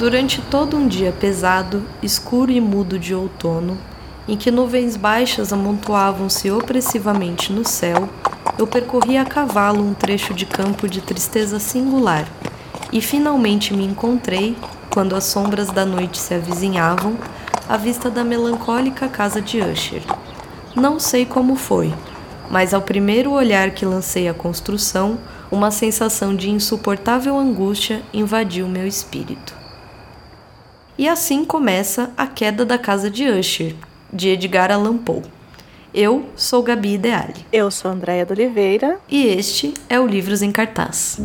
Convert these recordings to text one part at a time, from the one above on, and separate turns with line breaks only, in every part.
Durante todo um dia pesado, escuro e mudo de outono, em que nuvens baixas amontoavam-se opressivamente no céu, eu percorri a cavalo um trecho de campo de tristeza singular e finalmente me encontrei, quando as sombras da noite se avizinhavam, à vista da melancólica casa de Usher. Não sei como foi, mas ao primeiro olhar que lancei à construção, uma sensação de insuportável angústia invadiu meu espírito. E assim começa A Queda da Casa de Usher, de Edgar Allan Poe. Eu sou Gabi Ideale.
Eu sou Andréia de Oliveira.
E este é o Livros em Cartaz.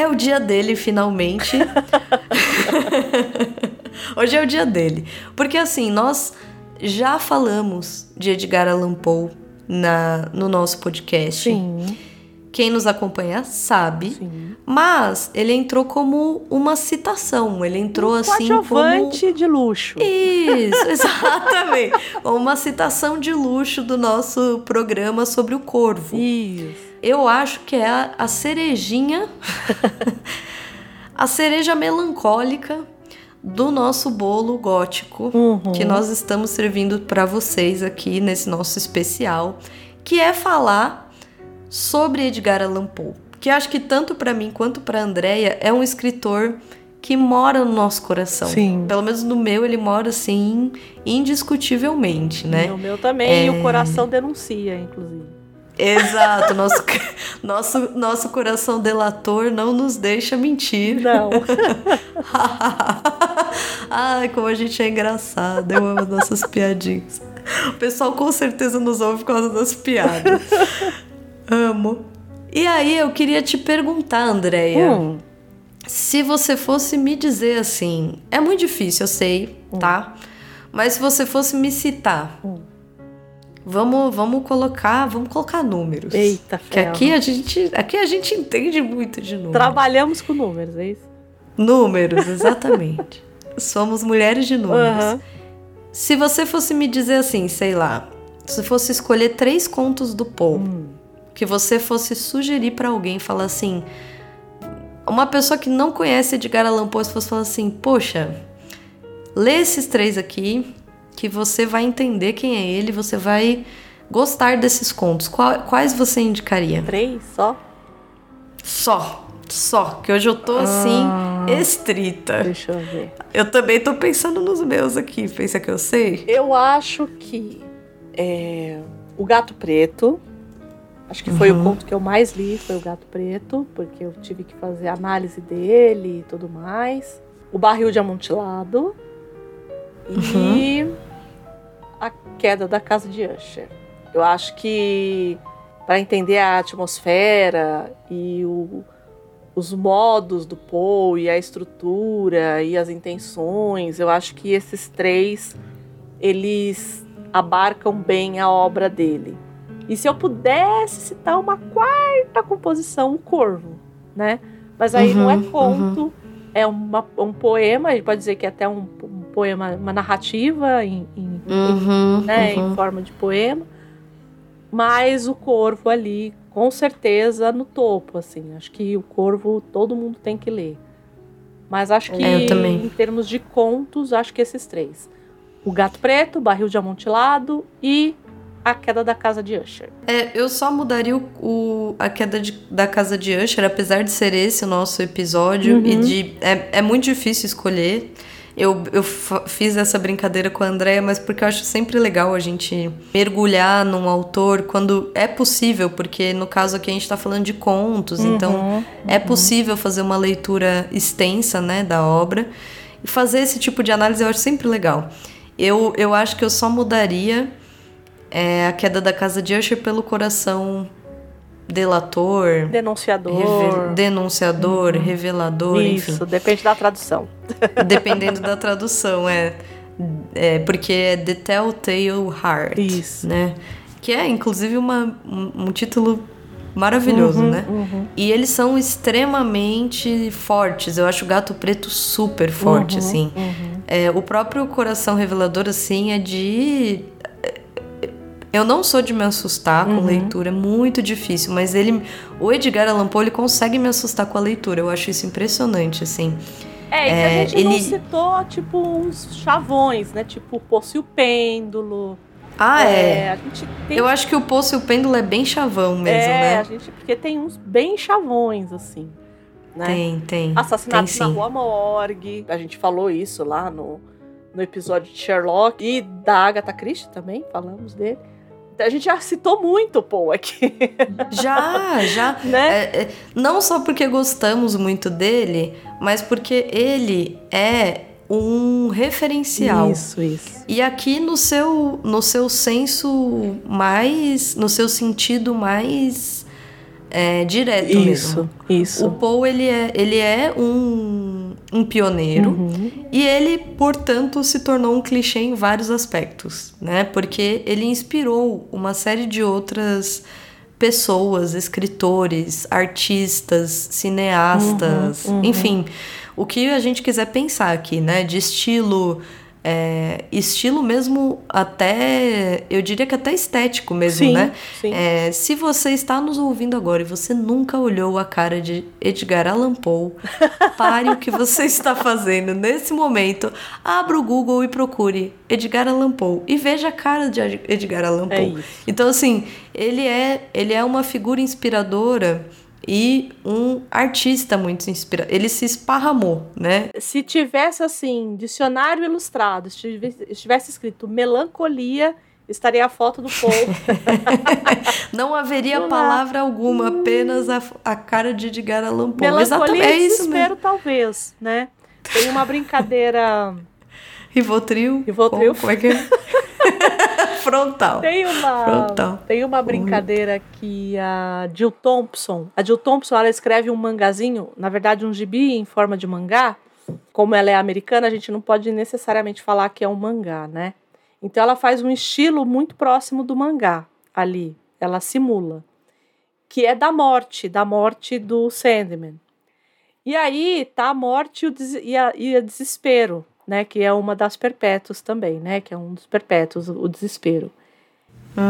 É o dia dele, finalmente. Hoje é o dia dele. Porque assim, nós já falamos de Edgar Allan Poe na, no nosso podcast.
Sim.
Quem nos acompanha sabe.
Sim.
Mas ele entrou como uma citação. Ele entrou
um
assim como...
de luxo.
Isso, exatamente. uma citação de luxo do nosso programa sobre o corvo.
Isso.
Eu acho que é a, a cerejinha, a cereja melancólica do nosso bolo gótico
Uhum.
que nós estamos servindo para vocês aqui nesse nosso especial, que é falar sobre Edgar Allan Poe, que acho que tanto para mim quanto para Andreia é um escritor que mora no nosso coração.
Sim.
Pelo menos no meu ele mora assim indiscutivelmente, né?
O meu também. E
É.
o coração denuncia, inclusive.
Exato, nosso, nosso, nosso coração delator não nos deixa mentir.
Não.
Ai, como a gente é engraçado, eu amo as nossas piadinhas. O pessoal com certeza nos ouve por causa das piadas. Amo. E aí, eu queria te perguntar, Andréia,
Hum.
se você fosse me dizer assim, é muito difícil, eu sei, tá? Mas se você fosse me citar,
Hum.
Vamos, vamos colocar, vamos colocar números.
Eita,
Que
ferro.
aqui a gente, aqui a gente entende muito de números.
Trabalhamos com números, é isso?
Números, exatamente. Somos mulheres de números.
Aham.
Se você fosse me dizer assim, sei lá, se fosse escolher três contos do Poe,
Hum.
que você fosse sugerir pra alguém, falar assim, uma pessoa que não conhece Edgar Allan Poe, se fosse falar assim, poxa, lê esses três aqui, que você vai entender quem é ele, você vai gostar desses contos. Quais você indicaria?
Três só?
Só, só, que hoje eu tô assim, estrita.
Deixa eu ver.
Eu também tô pensando nos meus aqui, pensa que eu sei?
Eu acho que é, o Gato Preto. Acho que foi
Uhum.
o conto que eu mais li, foi o Gato Preto, porque eu tive que fazer análise dele e tudo mais. O Barril de Amontilado. E a Queda da Casa de Usher. Eu acho que para entender a atmosfera e o- os modos do Poe, e a estrutura e as intenções, eu acho que esses três eles abarcam bem a obra dele. E se eu pudesse citar uma quarta composição, o Corvo, né? Mas aí não é
Uhum,
conto, é uma- um poema, a gente pode dizer que é até um, um poema, uma narrativa em, em-
Uhum,
né,
uhum.
em forma de poema. Mas o Corvo ali, com certeza, no topo, assim. Acho que o Corvo todo mundo tem que ler. Mas acho que,
É,
em termos de contos, acho que esses três. O Gato Preto, Barril de Amontilado e A Queda da Casa de Usher.
É, eu só mudaria o, o- a queda de- da casa de Usher, apesar de ser esse o nosso episódio
Uhum.
e de é, é muito difícil escolher. Eu, eu fiz essa brincadeira com a Andrea, mas porque eu acho sempre legal a gente mergulhar num autor quando é possível, porque no caso aqui a gente tá falando de contos, então
Uhum,
é possível fazer uma leitura extensa, né, da obra. E fazer esse tipo de análise eu acho sempre legal. Eu, eu acho que eu só mudaria é, a queda da casa de Usher pelo coração delator,
Denunciador.
revel- denunciador, revelador,
Isso,
enfim.
depende da tradução.
Dependendo da tradução, é. É, porque é The Telltale Heart.
Isso.
Né? Que é, inclusive, uma, um, um título maravilhoso,
Uhum,
né? E eles são extremamente fortes. Eu acho o Gato Preto super forte,
Uhum,
assim. É, o próprio Coração Revelador, assim, é de. Eu não sou de me assustar
Uhum.
com leitura, é muito difícil, mas ele. O Edgar Allan Poe ele consegue me assustar com a leitura. Eu acho isso impressionante, assim.
É, e
É,
a gente não
ele-
citou, tipo, uns chavões, né? Tipo, o Poço e o Pêndulo.
Ah, é.
A gente tem
Eu acho que o Poço e o Pêndulo é bem chavão mesmo,
é, a
né?
gente, porque tem uns bem chavões, assim. Né?
Tem, tem.
Assassinato
tem
na. Rua Morgue. A gente falou isso lá no, no episódio de Sherlock. E da Agatha Christie também, falamos dele. A gente já citou muito o Poe aqui,
Já, já.
né?
É, é, não só porque gostamos muito dele, mas porque ele é um referencial.
Isso, isso.
E aqui no seu, no seu senso mais. no seu sentido mais é, direto mesmo.
Isso,
O
isso.
Poe, ele é, ele é um, um pioneiro.
Uhum.
E ele, portanto, se tornou um clichê em vários aspectos, né? Porque ele inspirou uma série de outras pessoas, escritores, artistas, cineastas,
Uhum, uhum.
enfim, o que a gente quiser pensar aqui, né? De estilo, é, estilo mesmo até, eu diria que até estético mesmo,
Sim,
né?
sim.
É, se você está nos ouvindo agora e você nunca olhou a cara de Edgar Allan Poe, pare o que você está fazendo nesse momento, abra o Google e procure Edgar Allan Poe e veja a cara de Ed- Edgar Allan Poe.
É.
Então assim, ele é ele é uma figura inspiradora e um artista muito inspirador. Ele se esparramou, né?
Se tivesse assim, dicionário ilustrado, estivesse, escrito melancolia, estaria a foto do Poe.
Não haveria palavra alguma, apenas a, a cara de Edgar Allan Poe.
melancolia
Exatamente,
e
é
desespero, talvez, né? Tem uma brincadeira.
Rivotril.
Rivotril.
Como, como é que é? Frontal.
Tem uma,
Frontal.
tem uma brincadeira que a Jill Thompson, a Jill Thompson, ela escreve um mangazinho, na verdade um gibi em forma de mangá. Como ela é americana, a gente não pode necessariamente falar que é um mangá, né? Então ela faz um estilo muito próximo do mangá ali, ela simula, que é da morte, da morte do Sandman. E aí tá a morte e o, des e a, e o desespero, né? Que é uma das perpétuos também, né? Que é um dos perpétuos, o desespero.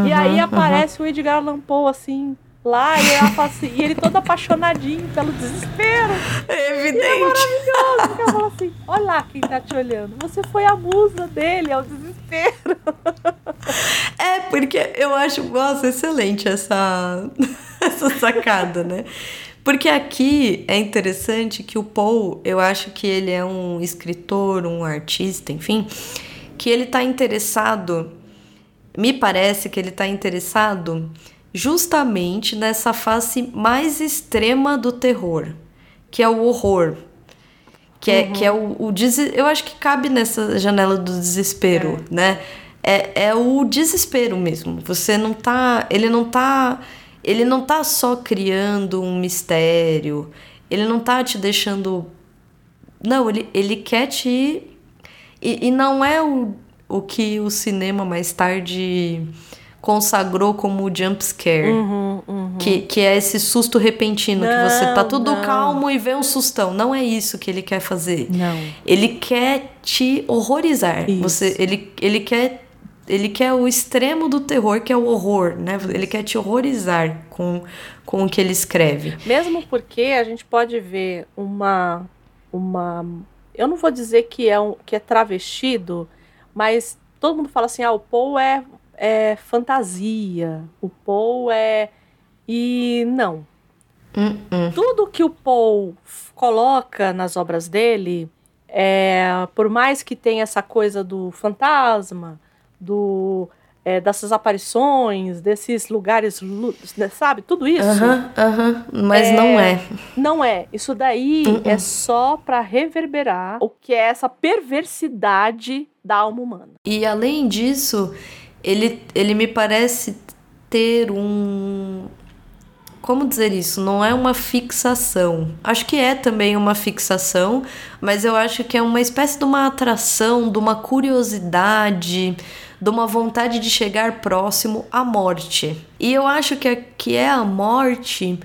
e aí
Uhum,
aparece o Edgar Allan Poe, assim, lá, e, ela fala assim- e ele todo apaixonadinho pelo desespero.
É evidente.
Porque ela fala assim, olha lá quem tá te olhando. Você foi a musa dele, é o desespero.
É, porque eu acho, nossa, excelente essa, essa sacada, né? Porque aqui é interessante que o Paul, eu acho que ele é um escritor, um artista, enfim, que ele tá interessado, me parece que ele tá interessado justamente nessa face mais extrema do terror, que é o horror. Que é, que é o, o dese- Eu acho que cabe nessa janela do desespero, né? É, é o desespero mesmo. Você não tá. Ele não tá. Ele não tá só criando um mistério. Ele não tá te deixando. Não, ele, ele quer te. E, e não é o, o que o cinema mais tarde consagrou como o jump scare. Que, que é esse susto repentino, que você tá
Não,
tudo
não.
calmo e vê um sustão. Não é isso que ele quer fazer.
Não.
Ele quer te horrorizar.
Isso.
Você, ele, ele quer ele quer o extremo do terror, que é o horror, né? Ele quer te horrorizar com, com o que ele escreve.
Mesmo porque a gente pode ver uma. uma eu não vou dizer que é, um, que é travestido, mas todo mundo fala assim: ah, o Poe é, é fantasia, o Poe é. E não.
Hum, hum.
Tudo que o Poe coloca nas obras dele, é, por mais que tenha essa coisa do fantasma, do. é, dessas aparições, desses lugares, lu- né, sabe? Tudo isso.
Aham, aham. Mas não é.
Não é. Isso daí
Uh-uh.
é só pra reverberar o que é essa perversidade da alma humana.
E além disso, ele, ele me parece ter um. como dizer isso? Não é uma fixação. Acho que é também uma fixação, mas eu acho que é uma espécie de uma atração, de uma curiosidade, de uma vontade de chegar próximo à morte. E eu acho que é, que é a morte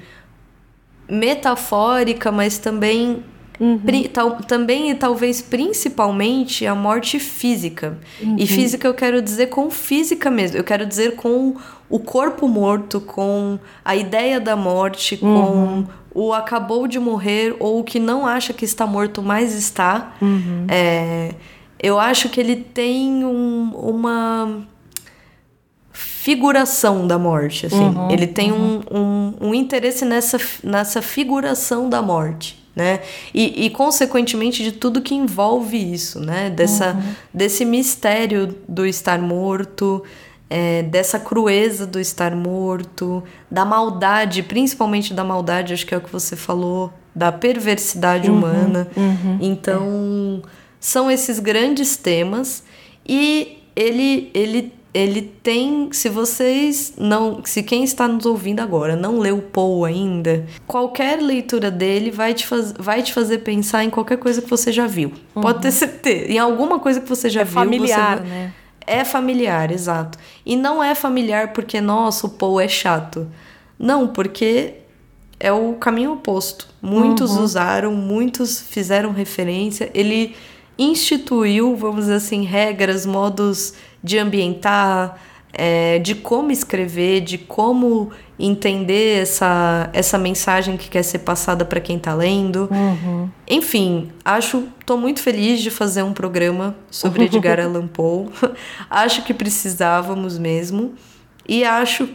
metafórica, mas também Uhum. Tal, também e talvez principalmente a morte física. Uhum. E física eu quero dizer com física mesmo. Eu quero dizer com o corpo morto, com a ideia da morte, uhum. com o acabou de morrer ou o que não acha que está morto, mas está. Uhum. É, eu acho que ele tem um, uma figuração da morte, assim. Uhum, ele tem uhum. um, um, um, interesse nessa, nessa figuração da morte né? E, e, consequentemente de tudo que envolve isso, né? Dessa, uhum. Desse mistério do estar morto, é, dessa crueza do estar morto, da maldade, principalmente da maldade, acho que é o que você falou, da perversidade uhum. humana. Uhum. Então, são esses grandes temas e ele, ele ele tem, se vocês não, se quem está nos ouvindo agora não leu Poe ainda, qualquer leitura dele vai te, faz, vai te fazer pensar em qualquer coisa que você já viu. Uhum. Pode ter certeza, em alguma coisa que você já
é
viu.
Familiar, você... né?
É familiar, exato. E não é familiar porque, nossa, o Poe é chato. Não, porque é o caminho oposto. Muitos uhum. usaram, muitos fizeram referência. Ele instituiu, vamos dizer assim, regras, modos de ambientar, é, de como escrever, de como entender essa, essa mensagem que quer ser passada para quem está lendo. Uhum. Enfim, acho, tô muito feliz de fazer um programa sobre Edgar Allan Poe. acho que precisávamos mesmo e acho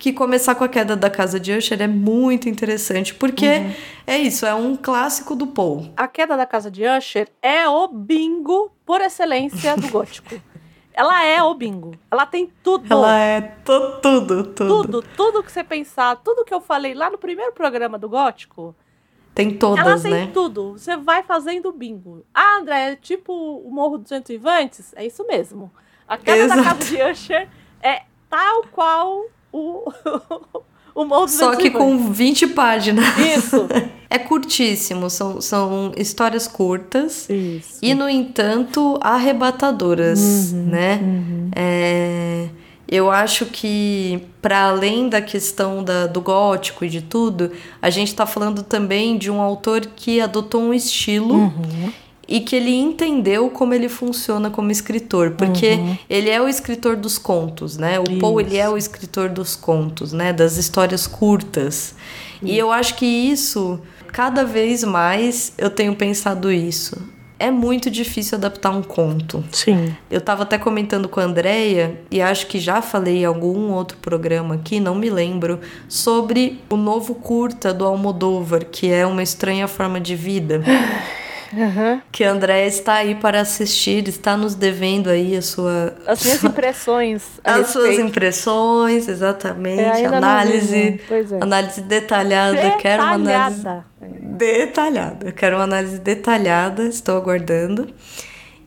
que começar com a queda da casa de Usher é muito interessante, porque uhum. é isso, é um clássico do Poe.
A queda da casa de Usher é o bingo por excelência do gótico. Ela é o bingo. Ela tem tudo.
Ela é tudo, tudo, tudo.
Tudo, tudo que você pensar, tudo que eu falei lá no primeiro programa do Gótico.
Tem todas,
ela tem
né?
tudo. Você vai fazendo bingo. Ah, André, é tipo o Morro dos Ventos Vivantes? É isso mesmo. A queda Exato. da casa de Usher é tal qual o, o Morro dos
Só que com 20 páginas.
Isso.
É curtíssimo, são, são histórias curtas Isso. e, no entanto, arrebatadoras, uhum, né? Uhum. É, eu acho que, para além da questão da, do gótico e de tudo, a gente está falando também de um autor que adotou um estilo. Uhum e que ele entendeu como ele funciona como escritor, porque uhum. ele é o escritor dos contos, né? O Isso. Poe ele é o escritor dos contos, né? Das histórias curtas. Isso. E eu acho que isso cada vez mais eu tenho pensado isso. É muito difícil adaptar um conto.
Sim.
Eu estava até comentando com a Andrea, e acho que já falei em algum outro programa aqui, não me lembro, sobre o novo curta do Almodóvar, que é Uma Estranha Forma de Vida. Uhum. Que a Andréia está aí para assistir, está nos devendo aí a sua.
As minhas impressões.
As suas impressões, exatamente. É, análise. É. Análise detalhada. detalhada. Quero uma análise. Detalhada. Quero uma análise detalhada, estou aguardando.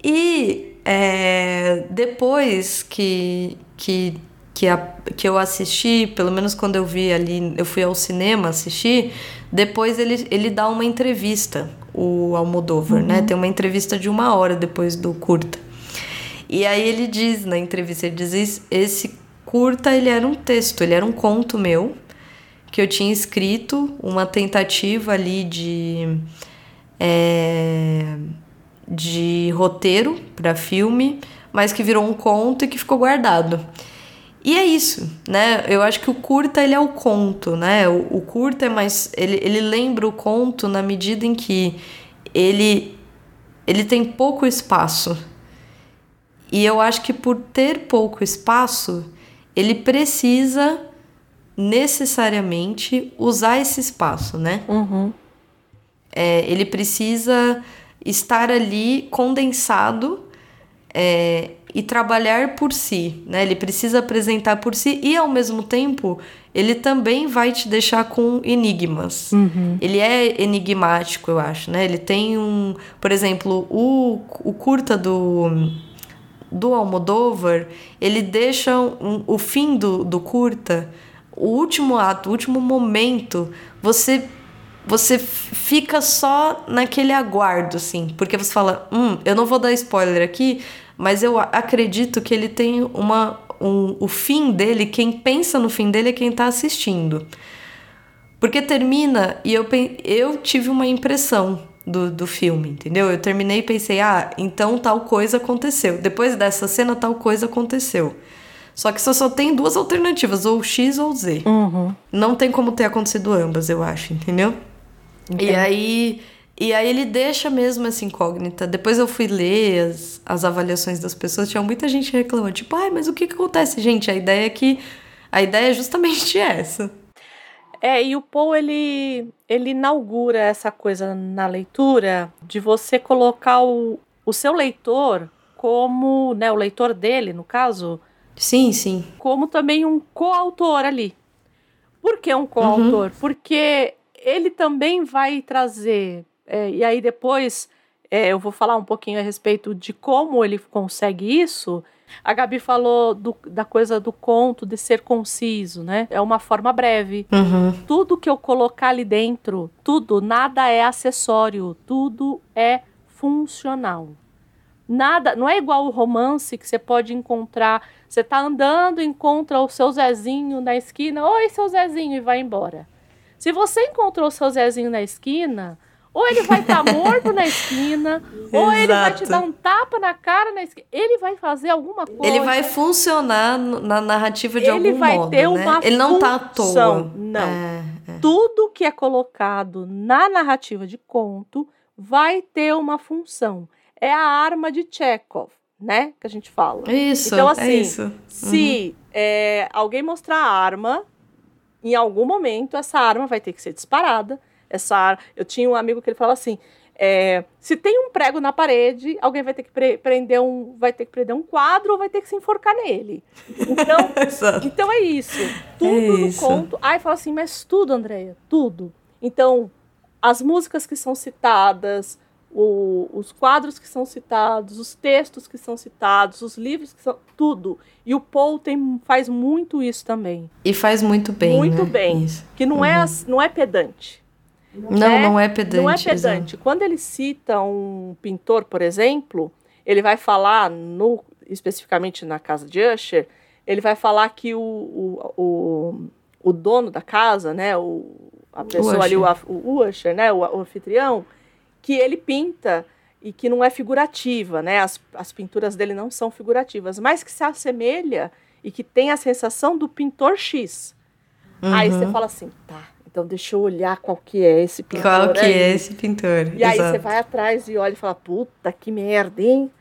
E é, depois que, que, que, a, que eu assisti, pelo menos quando eu vi ali, eu fui ao cinema assistir, depois ele, ele dá uma entrevista o Almodóvar, né? uhum. né? Tem uma entrevista de uma hora depois do curta. E aí ele diz na entrevista, ele diz esse curta ele era um texto, ele era um conto meu que eu tinha escrito, uma tentativa ali de é, de roteiro para filme, mas que virou um conto e que ficou guardado. E é isso, né? Eu acho que o curta ele é o conto, né? O, o curta é mais ele, ele lembra o conto na medida em que ele ele tem pouco espaço. E eu acho que por ter pouco espaço, ele precisa necessariamente usar esse espaço, né?
Uhum.
É, ele precisa estar ali condensado é, e trabalhar por si, né? Ele precisa apresentar por si e ao mesmo tempo ele também vai te deixar com enigmas. Uhum. Ele é enigmático, eu acho, né? Ele tem um, por exemplo, o, o curta do do Almodóvar, ele deixa um, o fim do, do curta o último ato, o último momento, você você fica só naquele aguardo, assim, porque você fala, hum, eu não vou dar spoiler aqui, mas eu acredito que ele tem uma, um, o fim dele, quem pensa no fim dele é quem tá assistindo. Porque termina e eu, eu tive uma impressão do, do filme, entendeu? Eu terminei e pensei, ah, então tal coisa aconteceu. Depois dessa cena, tal coisa aconteceu. Só que você só tem duas alternativas, ou X ou Z.
Uhum.
Não tem como ter acontecido ambas, eu acho, entendeu? E aí. E aí ele deixa mesmo essa incógnita. Depois eu fui ler as, as avaliações das pessoas, tinha muita gente reclamando, tipo, ai, mas o que, que acontece? Gente, a ideia é que. A ideia é justamente essa.
É, e o Paul ele, ele inaugura essa coisa na leitura de você colocar o, o seu leitor como, né, o leitor dele, no caso,
Sim, sim.
Como também um coautor ali. Por que um coautor? Uhum. Porque ele também vai trazer, é, e aí depois é, eu vou falar um pouquinho a respeito de como ele consegue isso. A Gabi falou do, da coisa do conto de ser conciso, né? É uma forma breve.
Uhum.
Tudo que eu colocar ali dentro, tudo, nada é acessório, tudo é funcional. Nada, não é igual o romance que você pode encontrar. Você tá andando, encontra o seu Zezinho na esquina, oi, seu Zezinho, e vai embora. Se você encontrou o seu Zezinho na esquina, ou ele vai estar tá morto na esquina, ou ele vai te dar um tapa na cara na esquina. Ele vai fazer alguma coisa.
Ele vai funcionar na narrativa de ele algum modo. Ele vai ter né? uma Ele não tá à toa.
Não. É, é. Tudo que é colocado na narrativa de conto vai ter uma função é a arma de Chekhov, né? Que a gente fala.
Isso.
Então,
é
assim, é
isso.
se uhum. é, alguém mostrar a arma, em algum momento essa arma vai ter que ser disparada. Essa Eu tinha um amigo que ele falava assim. É, se tem um prego na parede, alguém vai ter que pre prender um, vai ter que prender um quadro ou vai ter que se enforcar nele. Então, então é isso. Tudo é no isso. conto. Aí fala assim, mas tudo, Andréia, tudo. Então, as músicas que são citadas, o, os quadros que são citados, os textos que são citados, os livros que são. tudo. E o Paul tem, faz muito isso também.
E faz muito bem.
Muito
né?
bem.
Isso.
Que não, é uhum. é, não é pedante.
Não, é, não é pedante.
Não é pedante. Quando ele cita um pintor, por exemplo, ele vai falar, no, especificamente na casa de Usher, ele vai falar que o, o, o, o dono da casa, né, o, a pessoa o ali, o, o Usher, né, o, o anfitrião, que ele pinta e que não é figurativa, né? As, as pinturas dele não são figurativas, mas que se assemelha e que tem a sensação do pintor X. Uhum. Aí você fala assim, tá, então deixa eu olhar qual que é esse pintor.
Qual que aí. é esse pintor?
E Exato. aí você vai atrás e olha e fala, puta que merda, hein?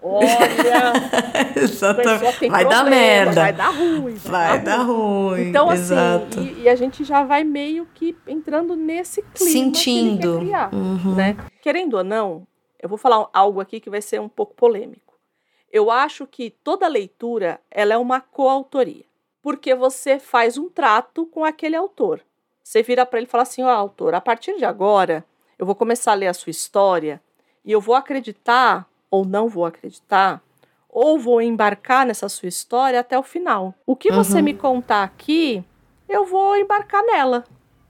Olha,
Exatamente. vai dar merda.
Vai dar ruim.
Vai, vai dar, dar ruim.
Então, assim, Exato. assim, e, e, a gente já vai meio que entrando nesse clima
Sentindo.
que criar, uhum. né? Querendo ou não, eu vou falar algo aqui que vai ser um pouco polêmico. Eu acho que toda leitura ela é uma coautoria. Porque você faz um trato com aquele autor. Você vira para ele e fala assim: ó, oh, autor, a partir de agora, eu vou começar a ler a sua história e eu vou acreditar ou não vou acreditar, ou vou embarcar nessa sua história até o final. O que uhum. você me contar aqui, eu vou embarcar nela.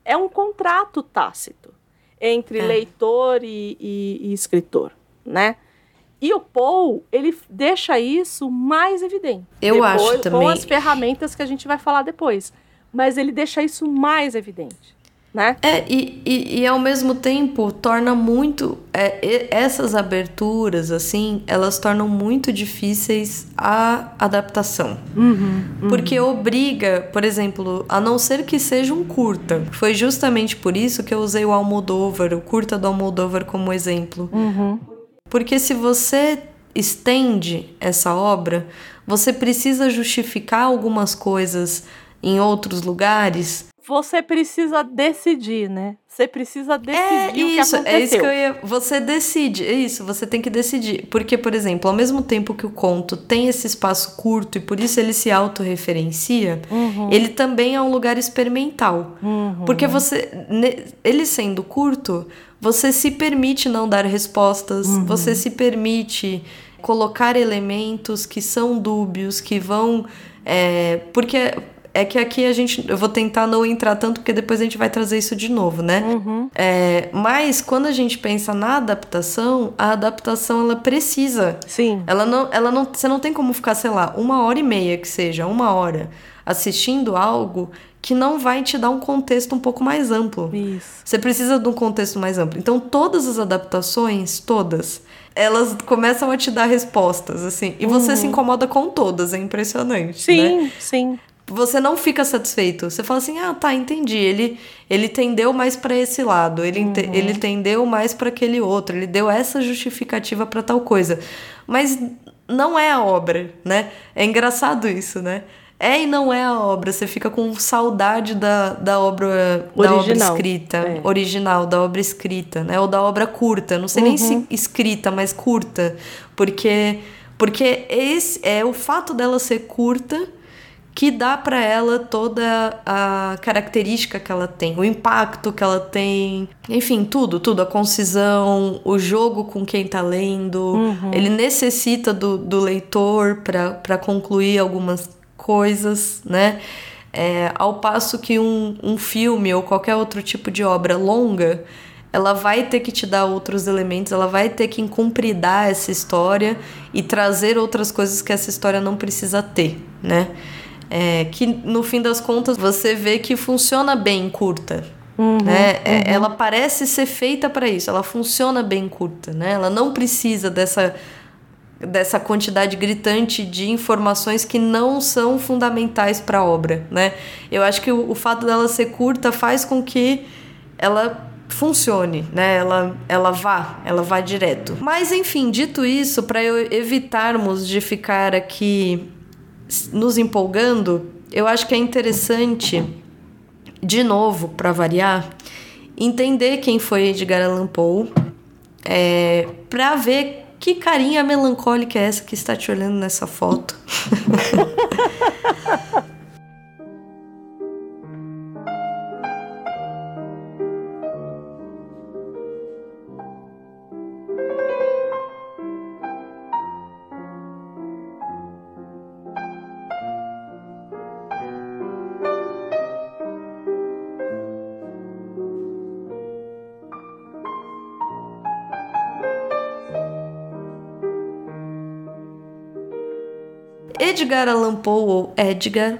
É um contrato tácito entre é. leitor e, e, e escritor, né? E o Paul, ele deixa isso mais evidente.
Eu depois, acho também.
Com as ferramentas que a gente vai falar depois. Mas ele deixa isso mais evidente né?
É, e, e, e ao mesmo tempo torna muito. É, essas aberturas, assim, elas tornam muito difíceis a adaptação.
Uhum, uhum.
Porque obriga, por exemplo, a não ser que seja um curta. Foi justamente por isso que eu usei o Almodóvar, o curta do Almodóvar, como exemplo.
Uhum.
Porque se você estende essa obra, você precisa justificar algumas coisas em outros lugares
você precisa decidir, né? Você precisa decidir é o
isso,
que aconteceu. É
isso que eu ia... Você decide, é isso, você tem que decidir. Porque, por exemplo, ao mesmo tempo que o conto tem esse espaço curto e por isso ele se autorreferencia,
uhum.
ele também é um lugar experimental.
Uhum.
Porque você... Ele sendo curto, você se permite não dar respostas, uhum. você se permite colocar elementos que são dúbios, que vão... É, porque é que aqui a gente. Eu vou tentar não entrar tanto, porque depois a gente vai trazer isso de novo, né?
Uhum.
É, mas quando a gente pensa na adaptação, a adaptação ela precisa.
Sim.
Ela não, ela não, você não tem como ficar, sei lá, uma hora e meia que seja, uma hora assistindo algo que não vai te dar um contexto um pouco mais amplo.
Isso.
Você precisa de um contexto mais amplo. Então, todas as adaptações, todas, elas começam a te dar respostas, assim. E você se incomoda com todas, é impressionante.
Sim,
né?
sim.
Você não fica satisfeito. Você fala assim: ah, tá, entendi. Ele, ele tendeu mais para esse lado, ele, ente- ele tendeu mais para aquele outro, ele deu essa justificativa para tal coisa. Mas não é a obra, né? É engraçado isso, né? É e não é a obra. Você fica com saudade da, da obra da obra
Original.
escrita,
É.
original, da obra escrita, né? Ou da obra curta. Não sei nem
Uhum.
se escrita, mas curta. Porque, porque esse é o fato dela ser curta que dá para ela toda a característica que ela tem, o impacto que ela tem, enfim, tudo, tudo, a concisão, o jogo com quem tá lendo. Ele necessita do, do leitor para concluir algumas coisas, né? É, ao passo que um, um filme ou qualquer outro tipo de obra longa, ela vai ter que te dar outros elementos, ela vai ter que incumpridar essa história e trazer outras coisas que essa história não precisa ter, né? É, que no fim das contas você vê que funciona bem curta. né? É, Ela parece ser feita para isso, ela funciona bem curta, né? Ela não precisa dessa dessa quantidade gritante de informações que não são fundamentais para a obra, né? Eu acho que o, o fato dela ser curta faz com que ela funcione, né? Ela, ela vá, ela vá direto. Mas enfim, dito isso, para evitarmos de ficar aqui nos empolgando, eu acho que é interessante, de novo, para variar, entender quem foi Edgar Allan Poe, é, para ver que carinha melancólica é essa que está te olhando nessa foto. Edgar Allan Poe, ou Edgar,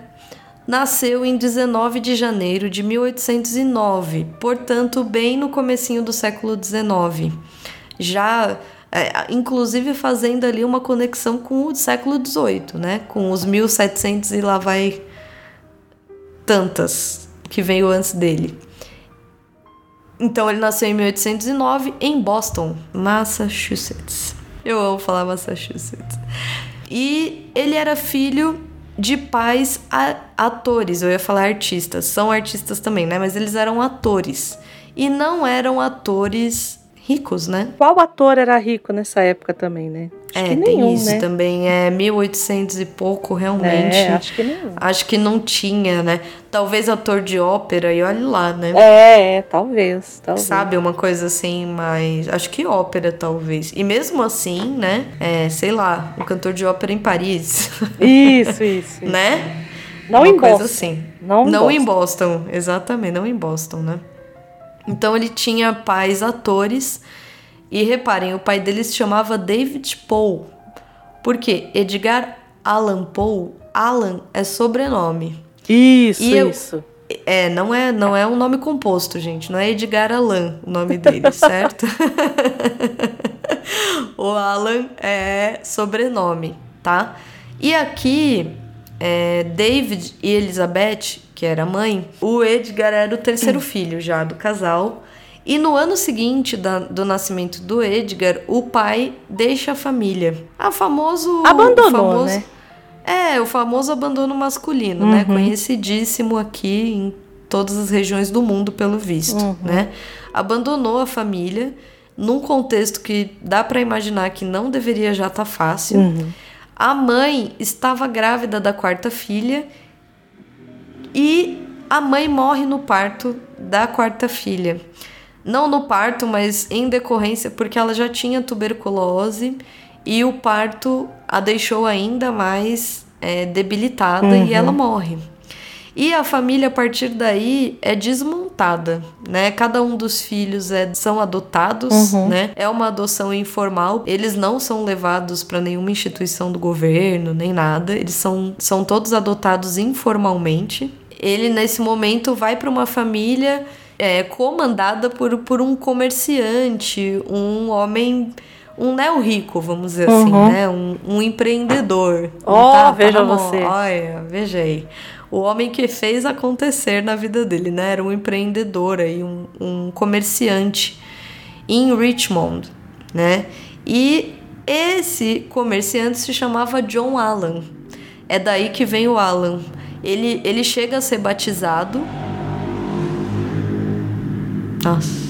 nasceu em 19 de janeiro de 1809, portanto, bem no comecinho do século XIX. Já, é, inclusive, fazendo ali uma conexão com o século XVIII, né? Com os 1700 e lá vai tantas que veio antes dele. Então, ele nasceu em 1809 em Boston, Massachusetts. Eu amo falar Massachusetts. E ele era filho de pais atores, eu ia falar artistas, são artistas também, né? Mas eles eram atores. E não eram atores ricos, né?
Qual ator era rico nessa época também, né? Acho
é,
que
tem
nenhum,
isso
né?
também. É 1800 e pouco, realmente.
É, acho que nenhum.
Acho que não tinha, né? Talvez ator de ópera, e olha lá, né?
É, é, talvez, talvez.
Sabe, uma coisa assim, mas acho que ópera, talvez. E mesmo assim, né? É, sei lá, um cantor de ópera em Paris,
Isso, isso. isso.
né?
Não
uma
em
coisa
Boston.
assim.
Não, em
Não
Boston.
em Boston, exatamente, não em Boston, né? Então ele tinha pais atores e reparem, o pai dele se chamava David Poe. Por quê? Edgar Allan Poe, Allan é sobrenome.
Isso,
E eu-
isso.
É, não é, não é um nome composto, gente. Não é Edgar Allan o nome dele, certo? o Alan é sobrenome, tá? E aqui, é, David e Elizabeth, que era mãe, o Edgar era o terceiro filho já do casal. E no ano seguinte da- do nascimento do Edgar, o pai deixa a família. A famoso.
Abandonou,
famoso,
né?
É, o famoso abandono masculino, né? Conhecidíssimo aqui em todas as regiões do mundo, pelo visto, né? Abandonou a família num contexto que dá pra imaginar que não deveria já estar fácil. A mãe estava grávida da quarta filha e a mãe morre no parto da quarta filha. Não no parto, mas em decorrência, porque ela já tinha tuberculose e o parto a deixou ainda mais é, debilitada e ela morre. E a família, a partir daí, é desmontada, né? Cada um dos filhos é, são adotados, uhum. né? É uma adoção informal. Eles não são levados para nenhuma instituição do governo, nem nada. Eles são, são todos adotados informalmente. Ele, nesse momento, vai para uma família é, comandada por, por um comerciante, um homem um neo rico, vamos dizer assim, uhum. assim, né? Um, um empreendedor.
Oh, tá, veja você.
Olha, veja aí. O homem que fez acontecer na vida dele, né? Era um empreendedor aí, um, um comerciante em Richmond, né? E esse comerciante se chamava John Allen. É daí que vem o Alan. Ele, ele chega a ser batizado. Nossa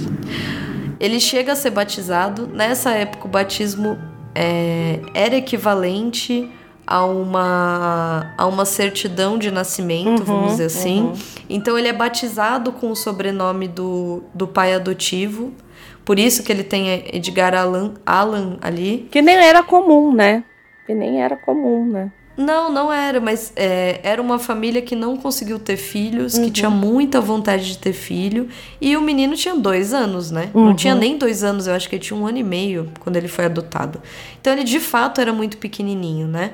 ele chega a ser batizado. Nessa época, o batismo é, era equivalente a uma, a uma certidão de nascimento, uhum, vamos dizer assim. Uhum. Então, ele é batizado com o sobrenome do, do pai adotivo. Por isso que ele tem Edgar Allan, Allan ali.
Que nem era comum, né? Que nem era comum, né?
Não, não era, mas é, era uma família que não conseguiu ter filhos, uhum. que tinha muita vontade de ter filho. E o menino tinha dois anos, né? Uhum. Não tinha nem dois anos, eu acho que ele tinha um ano e meio quando ele foi adotado. Então ele de fato era muito pequenininho, né?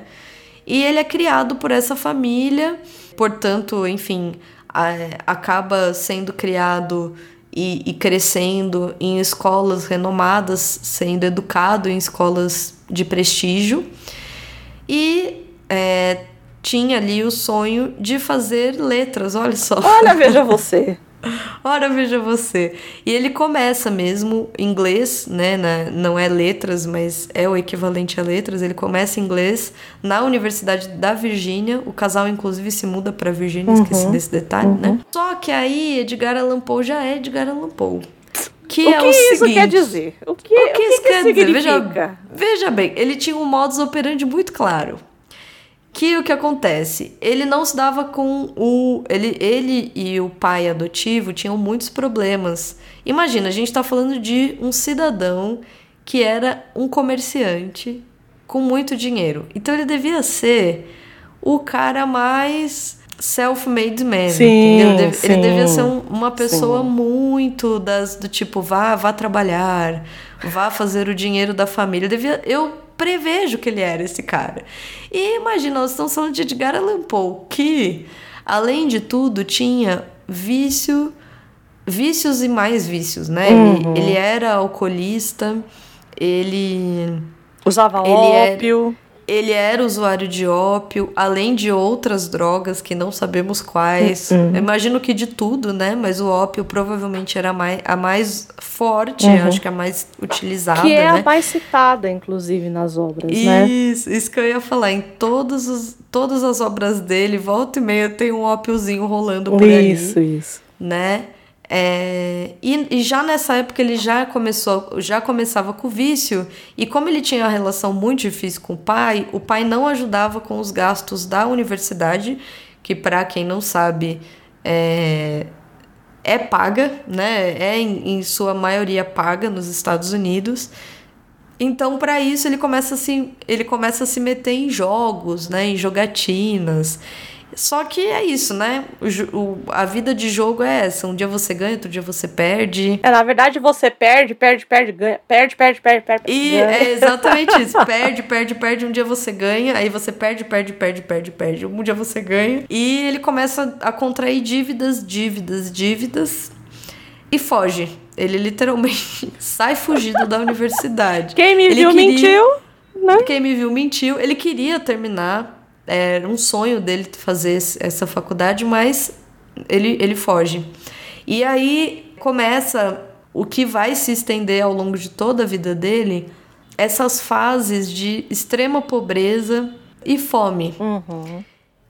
E ele é criado por essa família, portanto, enfim, acaba sendo criado e, e crescendo em escolas renomadas, sendo educado em escolas de prestígio. E é, tinha ali o sonho de fazer letras, olha só.
Olha, veja você.
Ora, veja você. E ele começa mesmo inglês, né? Na, não é letras, mas é o equivalente a letras. Ele começa inglês na Universidade da Virgínia. O casal, inclusive, se muda para Virgínia, uhum, esqueci desse detalhe, né? uhum. né? Só que aí Edgar Allan Poe já é Edgar Allan Poe.
Que o é que o isso seguinte, quer dizer?
O que, o que, o que isso que quer dizer? Veja, veja bem, ele tinha um modus operandi muito claro que o que acontece? Ele não se dava com o. Ele, ele e o pai adotivo tinham muitos problemas. Imagina, a gente está falando de um cidadão que era um comerciante com muito dinheiro. Então ele devia ser o cara mais self-made man.
Sim,
ele,
sim,
ele devia ser um, uma pessoa sim. muito das do tipo vá, vá trabalhar, vá fazer o dinheiro da família. Devia, eu prevejo que ele era esse cara. E imagina, nós estamos falando de Edgar Allan Poe, que, além de tudo, tinha vício, vícios e mais vícios, né? Uhum. Ele, ele, era alcoolista, ele...
Usava ele ópio.
Era, ele era usuário de ópio, além de outras drogas que não sabemos quais. Uhum. Imagino que de tudo, né? Mas o ópio provavelmente era a mais, a mais forte, uhum. acho que a mais utilizada.
Que é
né?
a mais citada, inclusive, nas obras,
isso,
né?
Isso, isso que eu ia falar. Em todos os, todas as obras dele, volta e meia tem um ópiozinho rolando por
isso,
ali.
Isso, isso.
Né? É, e, e, já nessa época ele já começou, já começava com o vício, e como ele tinha uma relação muito difícil com o pai, o pai não ajudava com os gastos da universidade, que para quem não sabe é, é paga, né? É em, em sua maioria paga nos Estados Unidos. Então, para isso, ele começa, a se, ele começa a se meter em jogos, né? em jogatinas. Só que é isso, né? O, o, a vida de jogo é essa. Um dia você ganha, outro dia você perde.
É, na verdade, você perde, perde, perde, ganha. Perde, perde, perde, perde.
E ganha. é exatamente isso. perde, perde, perde. Um dia você ganha, aí você perde, perde, perde, perde, perde. Um dia você ganha. E ele começa a contrair dívidas, dívidas, dívidas. E foge. Ele literalmente sai fugido da universidade.
Quem me
ele
viu
queria...
mentiu, né?
Quem me viu mentiu. Ele queria terminar era um sonho dele fazer essa faculdade, mas ele, ele foge. E aí começa o que vai se estender ao longo de toda a vida dele, essas fases de extrema pobreza e fome.
Uhum.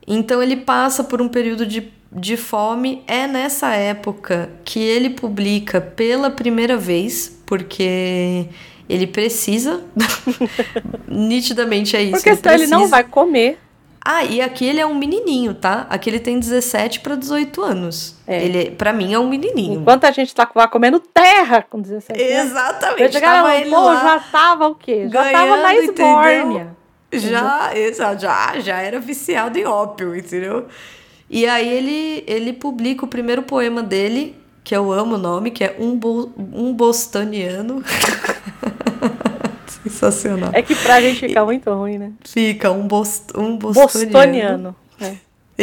Então ele passa por um período de, de fome. É nessa época que ele publica pela primeira vez, porque ele precisa. Nitidamente é isso.
Porque ele senão precisa. ele não vai comer.
Ah, e aqui ele é um menininho, tá? Aqui ele tem 17 para 18 anos. É. Ele, para mim, é um menininho.
Enquanto a gente tá lá comendo terra com 17
anos. Exatamente.
Tava ele lá, já tava o quê? Já tava na esbórnia.
Já, exato, já, já era viciado em ópio, entendeu? E aí ele, ele publica o primeiro poema dele, que eu amo o nome, que é Um, Bo um Bostoniano. Sensacional.
É que pra gente fica muito ruim, né?
Fica um, bost um bostoniano.
Bostoniano. É.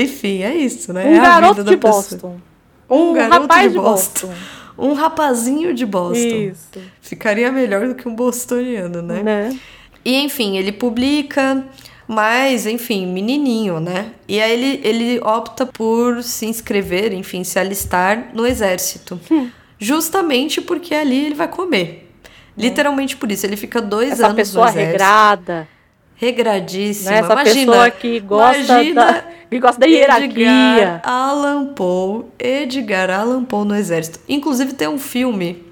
Enfim, é isso, né?
Um
é a
garoto
vida
de
pessoa.
Boston.
Um,
Um
garoto
rapaz
de
de
Boston.
Boston.
Um rapazinho de Boston.
Isso.
Ficaria melhor do que um bostoniano, né?
Né?
E enfim, ele publica, mas enfim, menininho, né? E aí ele, ele opta por se inscrever, enfim, se alistar no exército.
Hum.
Justamente porque ali ele vai comer. Literalmente por isso. Ele fica dois
Essa
anos
pessoa
no exército.
regrada.
Regradíssima.
Né? Essa
imagina,
pessoa que gosta,
imagina
da, que gosta da hierarquia.
Edgar Allan Poe, Edgar Allan Poe no exército. Inclusive tem um filme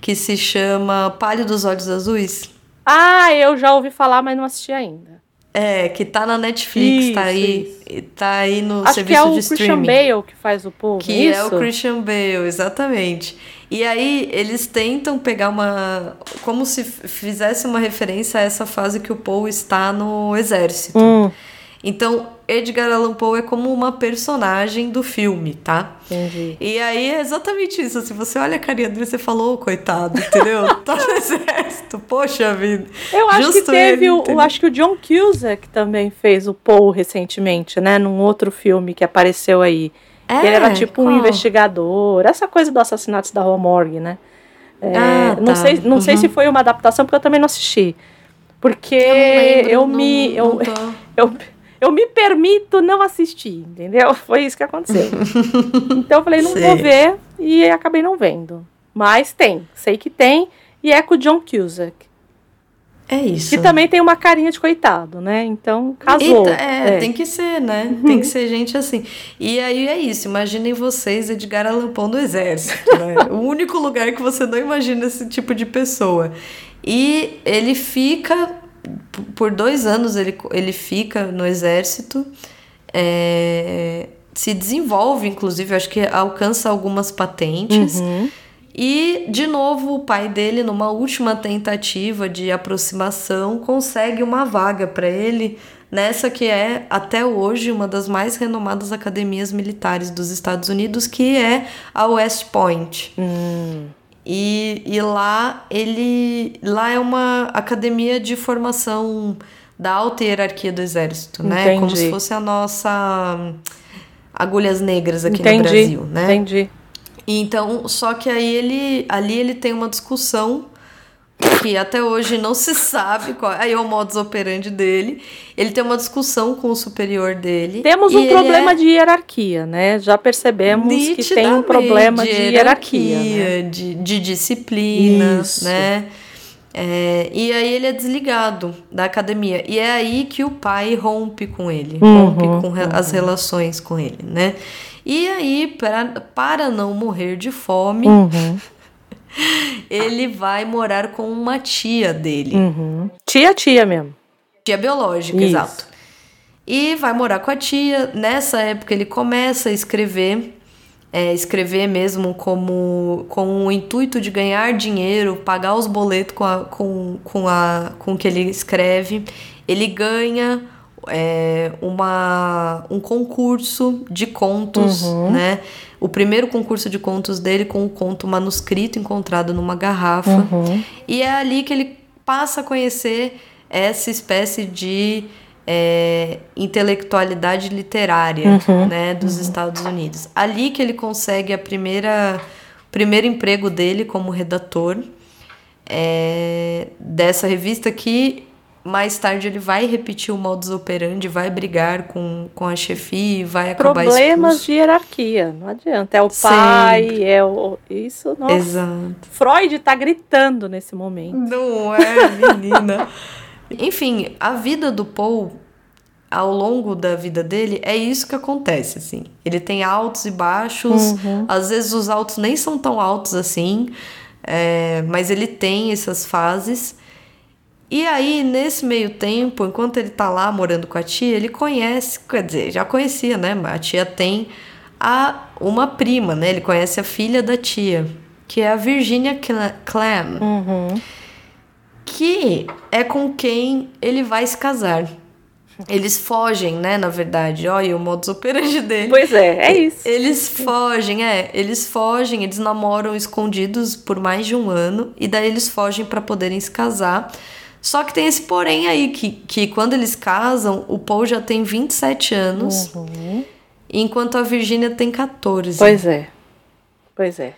que se chama Palio dos Olhos Azuis.
Ah, eu já ouvi falar, mas não assisti ainda.
É, que tá na Netflix,
Isso,
tá aí, tá aí no
Acho que
serviço
é o
de
Christian
streaming.
Bale que faz o povo.
Que é
isso?
o Christian Bale, exatamente. E aí eles tentam pegar uma. como se fizesse uma referência a essa fase que o Poe está no exército.
Hum,
Então, Edgar Allan Poe é como uma personagem do filme, tá?
entendi.
E aí é exatamente isso. Se você olha a carinha dele, você falou, "Ô, coitado, entendeu? tá no exército, poxa vida.
Eu acho que
Justo
teve
ele,
o,
entendeu?
acho que o John Cusack também fez o Paul recentemente, né? Num outro filme que apareceu aí.
É,
ele era tipo um
qual?
investigador, essa coisa do assassinato da Rua Morgue, né? É,
Ah,
não
tá.
sei, não sei
Uhum.
se foi uma adaptação, porque eu também não assisti. Porque
Eu, lembro,
eu
não-
me. eu,
tô-
eu, eu me permito não assistir, entendeu? Foi isso que aconteceu. então eu falei, não vou
Sei.
ver, e acabei não vendo. Mas tem, sei que tem, e é com o John Cusack.
É isso.
Que também tem uma carinha de coitado, né? Então, casou.
Eita, é, tem que ser, né? Tem que ser gente assim. E aí é isso, imaginem vocês, Edgar Allan Poe no exército, né? o único lugar que você não imagina esse tipo de pessoa. E ele fica, por dois anos ele, ele fica no exército, é, se desenvolve, inclusive, acho que alcança algumas patentes.
Uhum.
E, de novo, o pai dele, numa última tentativa de aproximação, consegue uma vaga para ele nessa que é, até hoje, uma das mais renomadas academias militares dos Estados Unidos, que é a West Point.
Hum,
E, e lá ele lá é uma academia de formação da alta hierarquia do exército, né? Como
Entendi.
se fosse a nossa agulhas negras aqui no
entendi,
Brasil, né?
entendi.
Então, só que aí ele ali ele tem uma discussão que até hoje não se sabe qual aí é o modus operandi dele. Ele tem uma discussão com o superior dele.
Temos um problema
é
de hierarquia, né? Já percebemos que tem um problema de hierarquia. né?
de, de disciplina,
Isso.
né? É, e aí ele é desligado da academia. E é aí que o pai rompe com ele,
Uhum,
rompe com re- as relações com ele, né? E aí, pra, para não morrer de fome,
Uhum,
ele vai morar com uma tia dele.
uhum. Tia, tia mesmo.
Tia biológica,
Isso.
exato. E vai morar com a tia. Nessa época ele começa a escrever, é, escrever mesmo como com o intuito de ganhar dinheiro, pagar os boletos com, a, com, com, a, com o que ele escreve. Ele ganha é, uma, um concurso de contos, né? O primeiro concurso de contos dele com o conto manuscrito encontrado numa garrafa.
Uhum.
E é ali que ele passa a conhecer essa espécie de é, intelectualidade literária
Uhum.
né, dos Estados Unidos. Ali que ele consegue a primeira, o primeiro emprego dele como redator é, dessa revista que mais tarde ele vai repetir o modus operandi, vai brigar com, com a chefia vai acabar
Problemas
expulso.
de hierarquia, não adianta. É o
Sempre.
pai, é o. Isso, nossa.
Exato.
Freud tá gritando nesse momento.
Não é, menina. Enfim, a vida do Paul, ao longo da vida dele, é isso que acontece, assim. Ele tem altos e baixos. Às vezes os altos nem são tão altos assim. é, mas ele tem essas fases. E aí, nesse meio tempo, enquanto ele tá lá morando com a tia, ele conhece, quer dizer, já conhecia, né? A tia tem a, uma prima, né? Ele conhece a filha da tia, que é a Virginia Cla- Clam
Uhum.
que é com quem ele vai se casar. Eles fogem, né, na verdade. Olha o modus operandi dele.
Pois é, é isso.
Eles fogem, é. Eles fogem, eles namoram escondidos por mais de um ano. E daí eles fogem para poderem se casar. Só que tem esse porém aí, que, que quando eles casam, o Paul já tem 27 anos. Uhum. Enquanto a Virgínia tem 14.
Pois é. Pois é.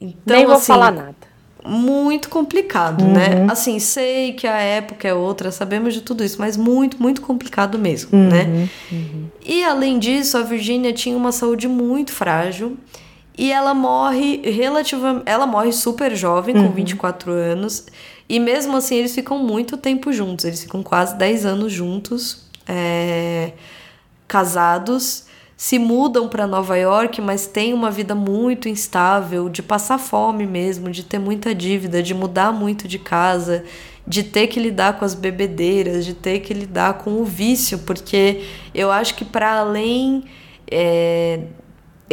Então,
Nem vou
assim,
falar nada
muito complicado, né? uhum. né? Assim, sei que a época é outra, sabemos de tudo isso, mas muito, muito complicado mesmo, uhum. né? Uhum. E além disso, a Virginia tinha uma saúde muito frágil e ela morre relativamente, ela morre super jovem, com 24 uhum. anos, e mesmo assim eles ficam muito tempo juntos, eles ficam quase 10 anos juntos, é, casados. Se mudam para Nova York, mas têm uma vida muito instável, de passar fome mesmo, de ter muita dívida, de mudar muito de casa, de ter que lidar com as bebedeiras, de ter que lidar com o vício, porque eu acho que para além é,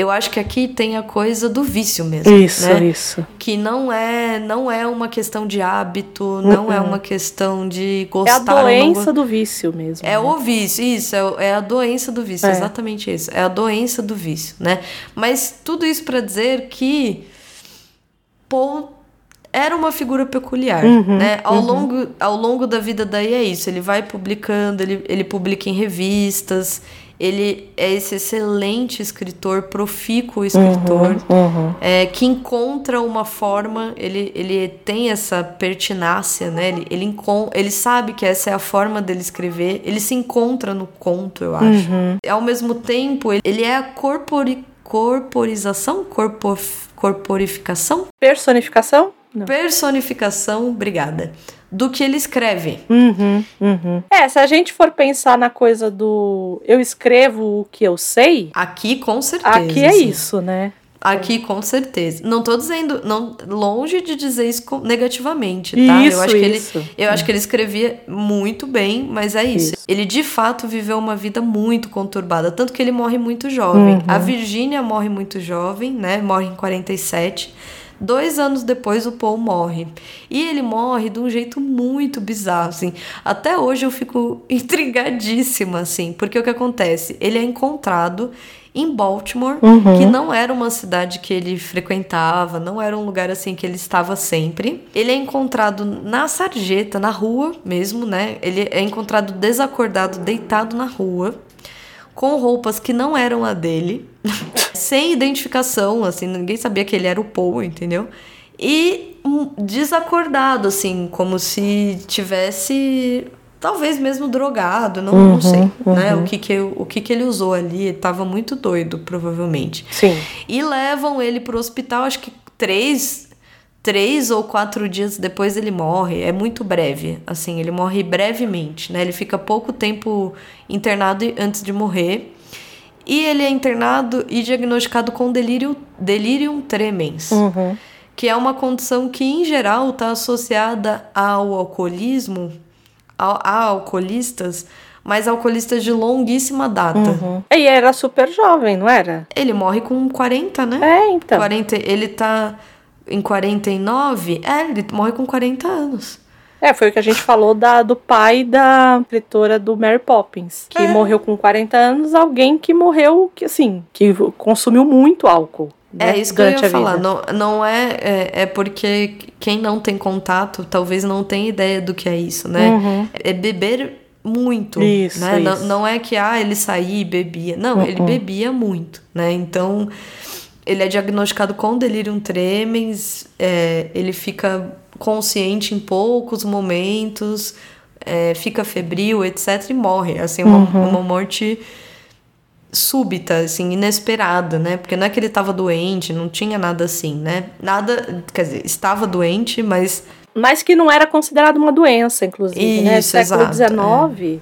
eu acho que aqui tem a coisa do vício mesmo.
Isso,
né?
isso.
Que não é, não é uma questão de hábito, não é uma questão de gostar.
É a doença não... do vício mesmo.
É né? o vício, isso, é, é a doença do vício, é. exatamente isso. É a doença do vício, né? Mas tudo isso para dizer que Paul era uma figura peculiar, uhum, né? Ao, uhum. longo, ao longo da vida daí é isso. Ele vai publicando, ele, ele publica em revistas, ele é esse excelente escritor, profícuo escritor, uhum, uhum. É, que encontra uma forma, ele, ele tem essa pertinácia, né? Ele, ele, ele sabe que essa é a forma dele escrever, ele se encontra no conto, eu acho. Uhum. Ao mesmo tempo, ele, ele é a corpori, corporização, corpor, corporificação?
Personificação?
Não. Personificação, obrigada do que ele escreve.
Uhum, uhum. É, se a gente for pensar na coisa do eu escrevo o que eu sei.
Aqui com certeza.
Aqui é sim. isso, né?
Aqui com certeza. Não tô dizendo, não longe de dizer isso negativamente, tá?
Isso,
eu acho que
isso.
ele, eu acho que ele escrevia muito bem, mas é isso. isso. Ele de fato viveu uma vida muito conturbada, tanto que ele morre muito jovem. Uhum. A Virgínia morre muito jovem, né? Morre em 47. Dois anos depois, o Paul morre. E ele morre de um jeito muito bizarro, assim. Até hoje eu fico intrigadíssima, assim, porque o que acontece? Ele é encontrado em Baltimore, uhum. que não era uma cidade que ele frequentava, não era um lugar assim que ele estava sempre. Ele é encontrado na sarjeta, na rua mesmo, né? Ele é encontrado desacordado, deitado na rua com roupas que não eram a dele, sem identificação, assim, ninguém sabia que ele era o Paul, entendeu? E desacordado, assim, como se tivesse talvez mesmo drogado, não, uhum, não sei, uhum. né? O que que, o que que ele usou ali, ele tava muito doido, provavelmente.
Sim.
E levam ele pro hospital, acho que três três ou quatro dias depois ele morre. É muito breve, assim, ele morre brevemente, né? Ele fica pouco tempo internado antes de morrer. E ele é internado e diagnosticado com delírio, delirium tremens, uhum. que é uma condição que, em geral, está associada ao alcoolismo, a, a, alcoolistas, mas alcoolistas de longuíssima data.
Uhum. E era super jovem, não era?
Ele morre com 40, né?
É, então.
40, ele tá em 49, é, ele morre com 40 anos.
É, foi o que a gente falou da, do pai da escritora do Mary Poppins, que é. morreu com 40 anos, alguém que morreu, que assim, que consumiu muito álcool.
Né, é isso que eu ia falar. Não, não é, é, é. porque quem não tem contato talvez não tenha ideia do que é isso, né? Uhum. É beber muito.
Isso,
né?
Isso.
Não, não é que ah, ele saía e bebia. Não, uhum. ele bebia muito, né? Então ele é diagnosticado com delirium tremens, é, ele fica consciente em poucos momentos, é, fica febril, etc, e morre, assim, uma, uhum. uma morte súbita, assim, inesperada, né? Porque não é que ele estava doente, não tinha nada assim, né? Nada, quer dizer, estava doente, mas
mas que não era considerado uma doença, inclusive, Isso, né? Século XIX.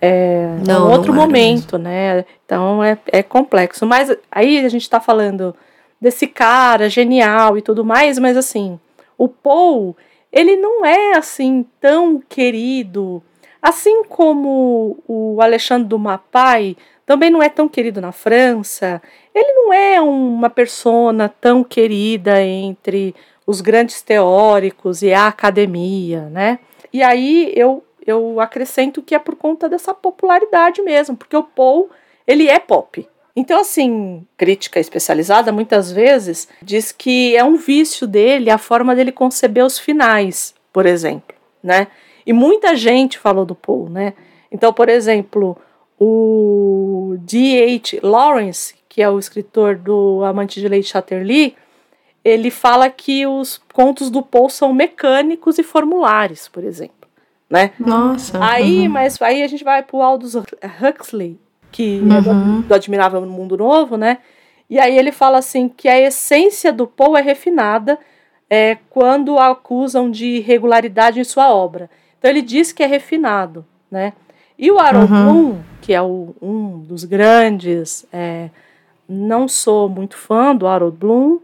É é, não, um outro momento, mesmo. né? Então é, é complexo. Mas aí a gente está falando desse cara genial e tudo mais, mas assim, o Paul, ele não é assim tão querido, assim como o Alexandre Dumas pai também não é tão querido na França. Ele não é uma persona tão querida entre os grandes teóricos e a academia, né? E aí eu eu acrescento que é por conta dessa popularidade mesmo, porque o Paul, ele é pop. Então, assim, crítica especializada muitas vezes diz que é um vício dele a forma dele conceber os finais, por exemplo, né? E muita gente falou do Paul, né? Então, por exemplo, o D.H. Lawrence, que é o escritor do Amante de Leite Chatterley, ele fala que os contos do Paul são mecânicos e formulares, por exemplo, né?
Nossa.
Aí, uhum. mas aí a gente vai pro Aldous Huxley, que uhum. é do, do Admirável Mundo Novo, né? E aí ele fala assim que a essência do Poe é refinada é, quando acusam de irregularidade em sua obra. Então ele diz que é refinado, né? E o Harold uhum. Bloom, que é o, um dos grandes, é, não sou muito fã do Harold Bloom,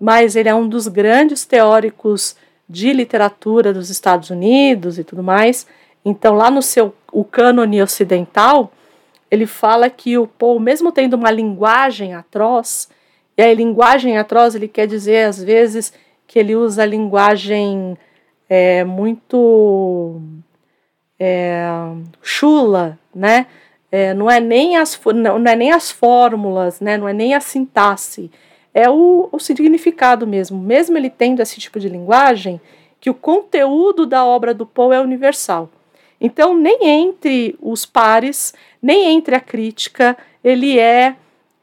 mas ele é um dos grandes teóricos de literatura dos Estados Unidos e tudo mais. Então lá no seu o cânone ocidental, ele fala que o Poe, mesmo tendo uma linguagem atroz, e a linguagem atroz ele quer dizer às vezes que ele usa linguagem é, muito é, chula, né? É, não, é nem as, não, não, é nem as fórmulas, né? não é nem a sintaxe, é o, o significado mesmo. Mesmo ele tendo esse tipo de linguagem, que o conteúdo da obra do Poe é universal. Então, nem entre os pares, nem entre a crítica, ele é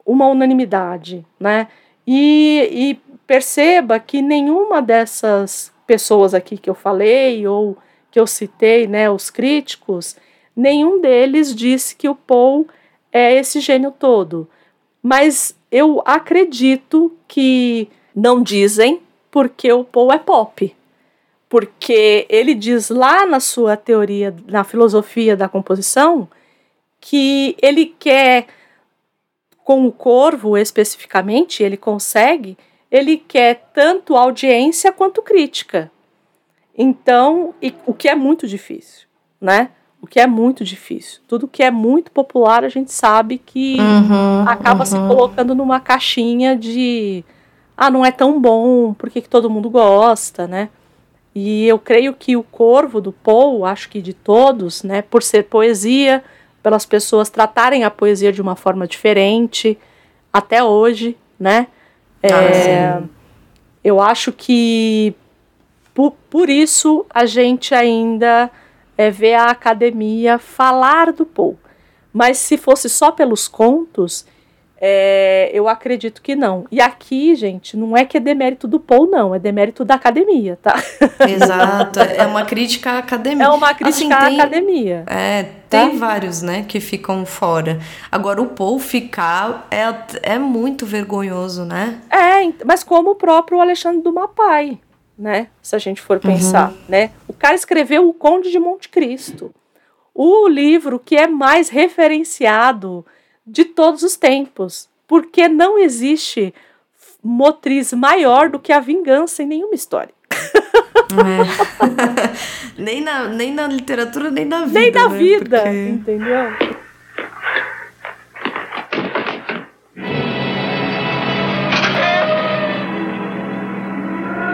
uma unanimidade, né? E, e perceba que nenhuma dessas pessoas aqui que eu falei ou que eu citei, né, os críticos, nenhum deles disse que o Paul é esse gênio todo. Mas eu acredito que não dizem porque o Paul é pop porque ele diz lá na sua teoria, na filosofia da composição, que ele quer, com o corvo especificamente, ele consegue, ele quer tanto audiência quanto crítica. Então, e, o que é muito difícil, né? O que é muito difícil. Tudo que é muito popular, a gente sabe que uhum, acaba uhum. se colocando numa caixinha de ah, não é tão bom, por que, que todo mundo gosta, né? E eu creio que o Corvo do Poe, acho que de todos, né, por ser poesia, pelas pessoas tratarem a poesia de uma forma diferente, até hoje, né? É, ah, eu acho que por, por, isso a gente ainda é, vê a academia falar do Poe. Mas se fosse só pelos contos, é, eu acredito que não. E aqui, gente, não é que é demérito do Paul, não, é demérito da academia, tá?
Exato, é uma crítica à academia.
É uma crítica assim, tem, à academia.
É, tem tá? vários, né, que ficam fora. Agora, o Paul ficar é, é muito vergonhoso, né?
É, mas como o próprio Alexandre do Mapai, né? Se a gente for pensar, uhum. né? O cara escreveu O Conde de Monte Cristo. O livro que é mais referenciado de todos os tempos, porque não existe motriz maior do que a vingança em nenhuma história.
É. nem, na, nem na literatura, nem na vida.
Nem na
né?
vida, porque... entendeu?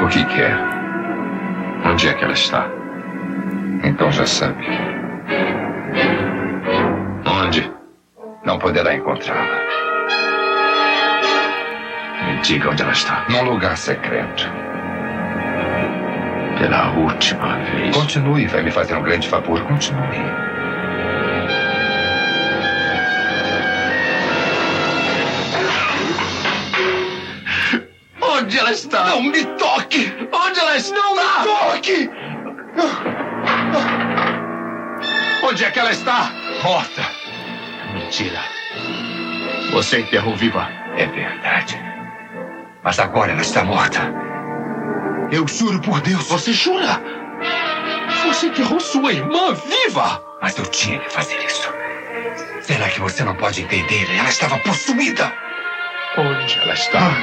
O que quer? Onde é que ela está? Então já sabe. Onde? Não poderá encontrá-la. Me diga onde ela está. Num lugar secreto. Pela última vez. Continue, vai me fazer um grande favor. Continue. Onde ela está? Não me toque! Onde ela está? Não me toque! Onde é que ela está? Morta. Mentira. Você enterrou viva. É verdade. Mas agora ela está morta. Eu juro por Deus. Você jura? Você enterrou sua irmã viva! Mas eu tinha que fazer isso. Será que você não pode entender? Ela estava possuída. Onde ela está?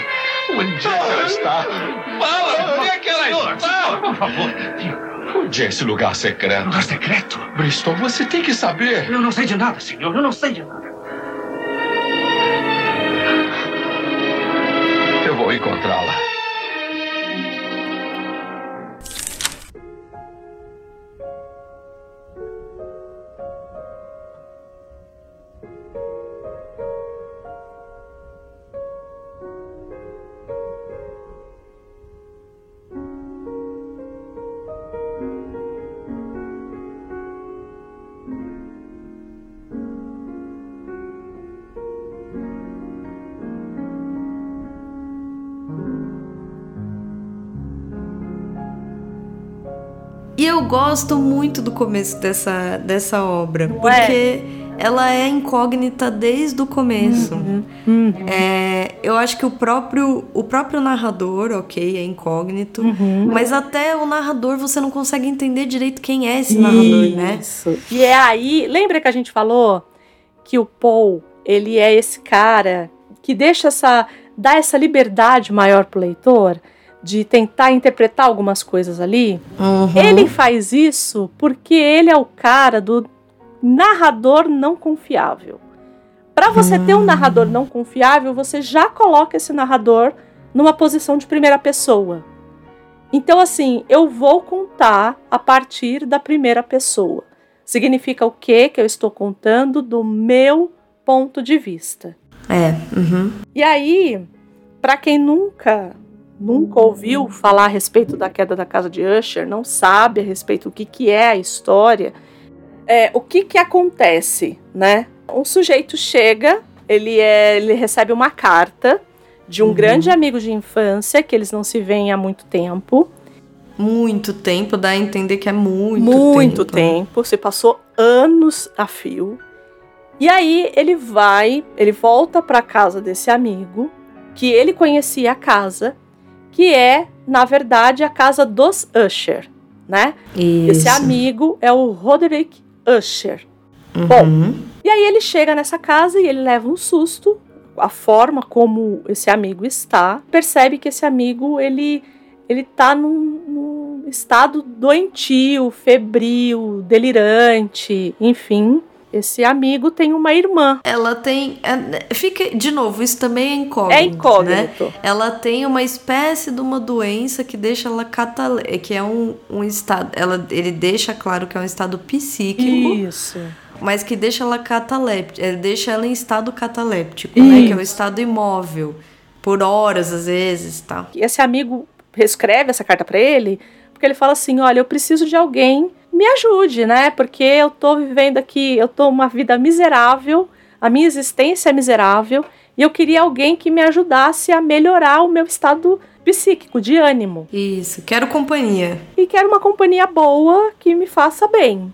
Onde é que ela está? Fala! Onde é que ela está? Por favor. Onde é esse lugar secreto? Lugar secreto? Bristol, você tem que saber. Eu não sei de nada, senhor. Eu não sei de nada. Eu vou encontrá-la.
Eu gosto muito do começo dessa, dessa obra,
Não
porque ela é incógnita desde o começo.
Uhum, uhum.
É, eu acho que o próprio, o próprio narrador, ok, é incógnito,
Uhum.
mas até o narrador você não consegue entender direito quem é esse narrador, né?
Isso. E é aí, lembra que a gente falou que o Paul, ele é esse cara que deixa essa dá essa liberdade maior pro leitor de tentar interpretar algumas coisas ali?
Uhum.
Ele faz isso porque ele é o cara do narrador não confiável. Para você ter um narrador não confiável, você já coloca esse narrador numa posição de primeira pessoa. Então, assim, eu vou contar a partir da primeira pessoa. Significa o quê? Que eu estou contando do meu ponto de vista.
É. uhum.
E aí, para quem nunca nunca ouviu falar a respeito da queda da casa de Usher, não sabe a respeito do que, que é a história, é, o que, que acontece, né? Um sujeito chega, ele, é, ele recebe uma carta de um
Uhum.
grande amigo de infância, que eles não se veem há muito tempo.
Muito tempo, dá a entender que é muito,
muito
tempo.
tempo, se passou anos a fio. E aí ele vai, ele volta para casa desse amigo, que ele conhecia a casa, que é, na verdade, a casa dos Usher, né? Esse
Isso.
amigo é o Roderick Usher.
Uhum.
E aí ele chega nessa casa e ele leva um susto. A forma como esse amigo está, percebe que esse amigo ele ele tá num, num estado doentio, febril, delirante, enfim. Esse amigo tem uma irmã.
Ela tem. é, fica, de novo, isso também é incógnito.
É
Né?
incógnito.
Ela tem uma espécie de uma doença que deixa ela catale... que é um, um estado. Ela, ele deixa claro que é um estado psíquico,
Isso.
mas que deixa ela cataléptica. Ele deixa ela em estado cataléptico, né? Que é
Isso.
estado imóvel. Por horas, às vezes, tá?
E esse amigo reescreve essa carta pra ele, porque ele fala assim: "Olha, eu preciso de alguém me ajude, né? Porque eu tô vivendo aqui, eu tô uma vida miserável, a minha existência é miserável, e eu queria alguém que me ajudasse a melhorar o meu estado psíquico de ânimo.
Isso. Quero companhia.
E quero uma companhia boa que me faça bem.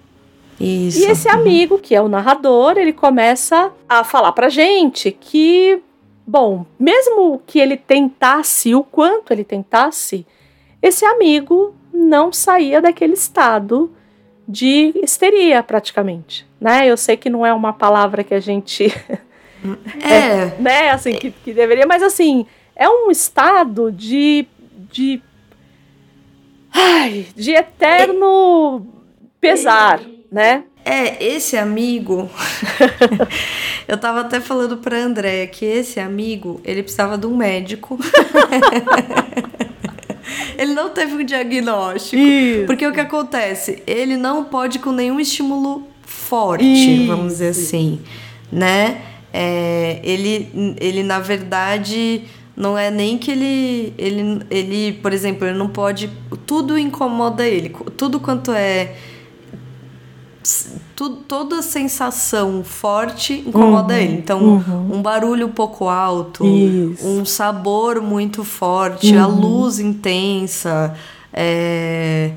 Isso.
E esse amigo, que é o narrador, ele começa a falar pra gente que, bom, mesmo que ele tentasse, o quanto ele tentasse, esse amigo não saía daquele estado de histeria, praticamente. Né? Eu sei que não é uma palavra que a gente,
É.
né, assim, que, que deveria, mas assim, é um estado de. de. Ai, de eterno pesar, né?
É, esse amigo. eu tava até falando pra Andréia que esse amigo, ele precisava de um médico. Ele não teve um diagnóstico.
Isso.
Porque o que acontece? Ele não pode com nenhum estímulo forte,
Isso.
vamos dizer assim, né? É, ele, ele, na verdade, não é nem que ele, ele, ele, por exemplo, ele não pode. Tudo incomoda ele. Tudo quanto é. Tu, toda sensação forte incomoda
Uhum,
ele. Então,
uhum.
um barulho um pouco alto,
Isso.
um sabor muito forte, a
Uhum.
luz intensa. é,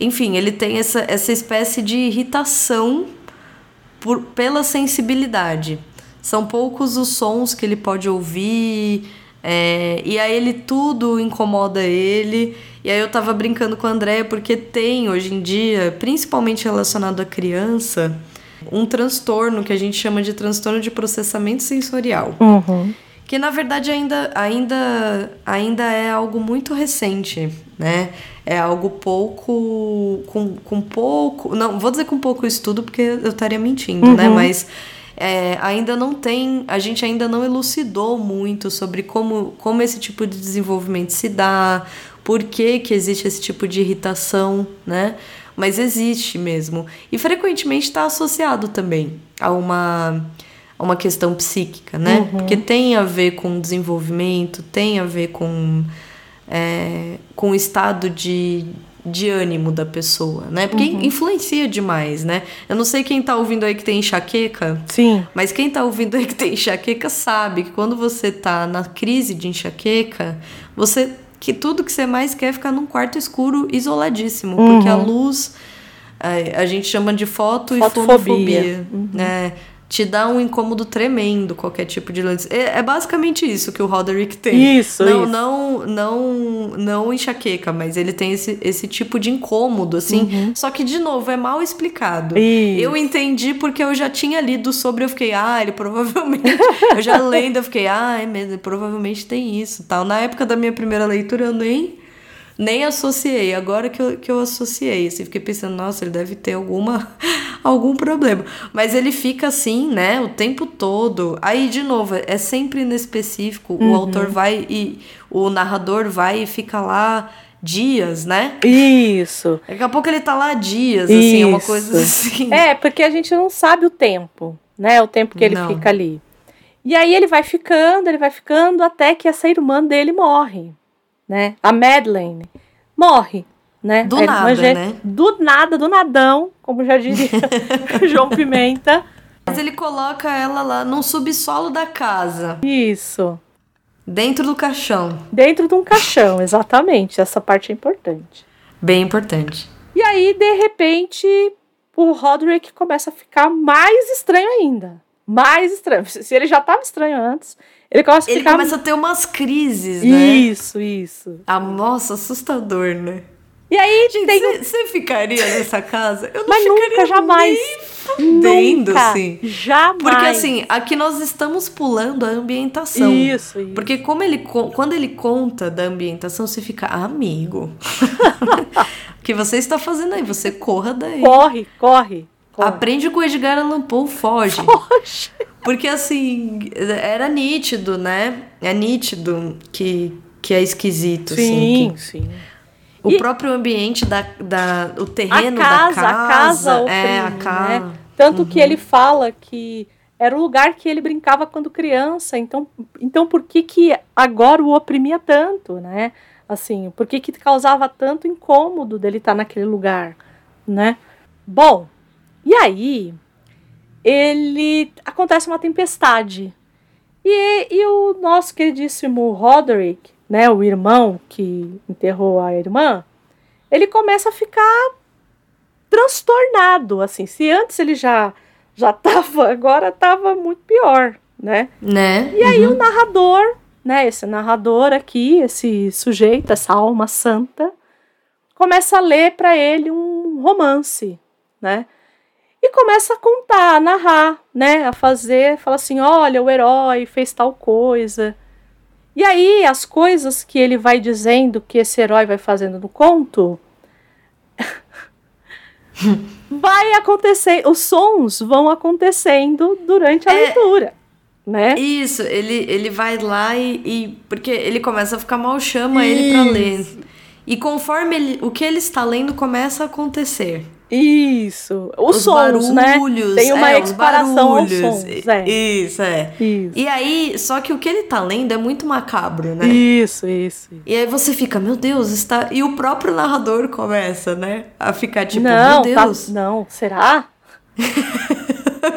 Enfim, ele tem essa, essa espécie de irritação por, pela sensibilidade. São poucos os sons que ele pode ouvir, é, e aí ele tudo incomoda ele. E aí eu tava brincando com a Andréia porque tem hoje em dia, principalmente relacionado à criança, um transtorno que a gente chama de transtorno de processamento sensorial.
Uhum.
Que na verdade ainda, ainda, ainda é algo muito recente, né? É algo pouco. com, com pouco. Não, vou dizer com pouco estudo porque eu estaria mentindo, né? Mas é, ainda não tem. A gente ainda não elucidou muito sobre como, como esse tipo de desenvolvimento se dá, por que, que existe esse tipo de irritação, né? Mas existe mesmo. E frequentemente está associado também a uma a uma questão psíquica, né? Porque tem a ver com desenvolvimento, tem a ver com, é, com o estado de, de ânimo da pessoa, né? Porque influencia demais, né? Eu não sei quem tá ouvindo aí que tem enxaqueca,
Sim.
mas quem tá ouvindo aí que tem enxaqueca sabe que quando você tá na crise de enxaqueca, você que tudo que você mais quer é ficar num quarto escuro, isoladíssimo. Porque a
Uhum.
luz, a, a gente chama de foto e fonofobia.
Uhum.
né? Te dá um incômodo tremendo qualquer tipo de luz. É, é basicamente isso que o Roderick tem.
Isso,
não,
isso.
Não, não, não enxaqueca, mas ele tem esse, esse tipo de incômodo, assim. Só que, de novo, é mal explicado.
Uhum. Isso.
Eu entendi porque eu já tinha lido sobre, eu fiquei, ah, ele provavelmente. eu já lendo, eu fiquei, ah, é mesmo, ele provavelmente tem isso tal. Na época da minha primeira leitura, eu nem, nem associei. Agora que eu, que eu associei, assim, fiquei pensando, nossa, ele deve ter alguma, algum problema. Mas ele fica assim, né, o tempo todo. Aí, de novo, é sempre inespecífico. O autor vai e. O narrador vai e fica lá dias, né?
Isso.
Daqui a pouco ele tá lá dias, assim, é uma
Isso.
coisa assim.
É, porque a gente não sabe o tempo, né? O tempo que ele
Não.
fica ali. E aí ele vai ficando, ele vai ficando até que essa irmã dele morre, né? A Madeleine morre, né?
Do
irmã
nada,
gê-
né?
Do nada, do nadão, como já diria João Pimenta.
Mas ele coloca ela lá no subsolo da casa,
Isso.
dentro do caixão.
Dentro de um caixão, exatamente. Essa parte é importante.
Bem importante.
E aí, de repente, o Roderick começa a ficar mais estranho ainda. Mais estranho. Se ele já estava estranho antes, ele começa a
Ele
ficar.
começa a ter umas crises, né?
Isso, isso.
Ah, nossa, assustador, né?
E aí
Gente,
tem.
você ficaria nessa casa? Eu não
Mas
ficaria
nunca, jamais.
fudendo,
nunca,
assim.
Jamais.
Porque assim, aqui nós estamos pulando a ambientação.
Isso, isso.
Porque como ele quando ele conta da ambientação, você fica, "Ah, amigo. o que você está fazendo aí? Você corra daí.
Corre, corre. corre.
Aprende com o Edgar Allan Poe, foge.
Poxa.
Porque assim, era nítido, né? É nítido que, que é esquisito, assim.
Sim,
que
sim.
o
E-
próprio ambiente da, da o terreno
casa,
da casa,
a casa
é a
oprime,
casa.
né? Tanto que ele fala que era o lugar que ele brincava quando criança, então, então por que que agora o oprimia tanto, né? Assim, por que que causava tanto incômodo dele estar naquele lugar, né? Bom, e aí ele acontece uma tempestade e, e o nosso queridíssimo Roderick, né, o irmão que enterrou a irmã, ele começa a ficar transtornado, assim. Se antes ele já já tava, agora tava muito pior, né?
Né?
E aí o narrador, né, esse narrador aqui, esse sujeito, essa alma santa, começa a ler para ele um romance, né? E começa a contar, a narrar, né, a fazer, fala assim, olha, o herói fez tal coisa. E aí as coisas que ele vai dizendo que esse herói vai fazendo no conto, vai acontecer, os sons vão acontecendo durante a
É.
leitura, né?
Isso, ele, ele vai lá e, e- Porque ele começa a ficar mal, chama ele pra ler. E conforme ele, o que ele está lendo começa a acontecer.
Isso. Os, sons,
barulhos,
né? Tem uma
é, os
equiparação aos sons. É.
Isso, é.
Isso.
E aí, só que o que ele tá lendo é muito macabro, né?
Isso, isso.
E aí você fica, meu Deus, está. E o próprio narrador começa, né? A ficar tipo,
não,
meu
tá-
Deus.
não, será?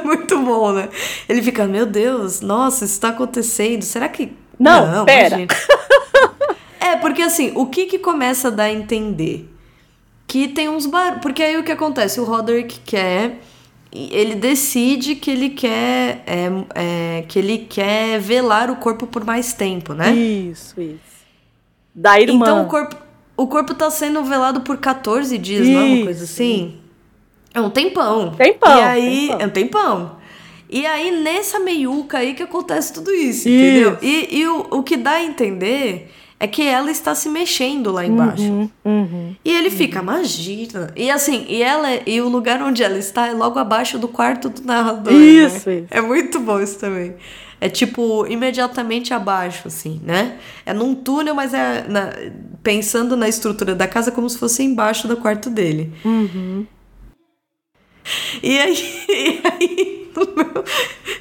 Muito bom, né? Ele fica, meu Deus, nossa, isso tá acontecendo. Será que.
Não, pera.
imagina. é, porque assim, o que que começa a dar a entender? Que tem uns bar... Porque aí o que acontece? O Roderick quer. Ele decide que ele quer. é, é, que ele quer velar o corpo por mais tempo, né?
Isso, isso. Da irmã.
Então o corpo, o corpo tá sendo velado por 14 dias, não é uma coisa
Isso.
assim? É um tempão.
Tempão,
E aí,
tempão.
é um tempão. E aí, nessa meiuca aí que acontece tudo isso,
Isso.
entendeu? E, e o, o que dá a entender é que ela está se mexendo lá embaixo.
Uhum, uhum.
E ele fica, imagina. E assim, e ela e o lugar onde ela está é logo abaixo do quarto do narrador.
Isso,
né?
isso.
É muito bom isso também. É tipo, imediatamente abaixo, assim, né? É num túnel, mas é na- pensando na estrutura da casa como se fosse embaixo do quarto dele.
Uhum.
E aí, e aí no meu-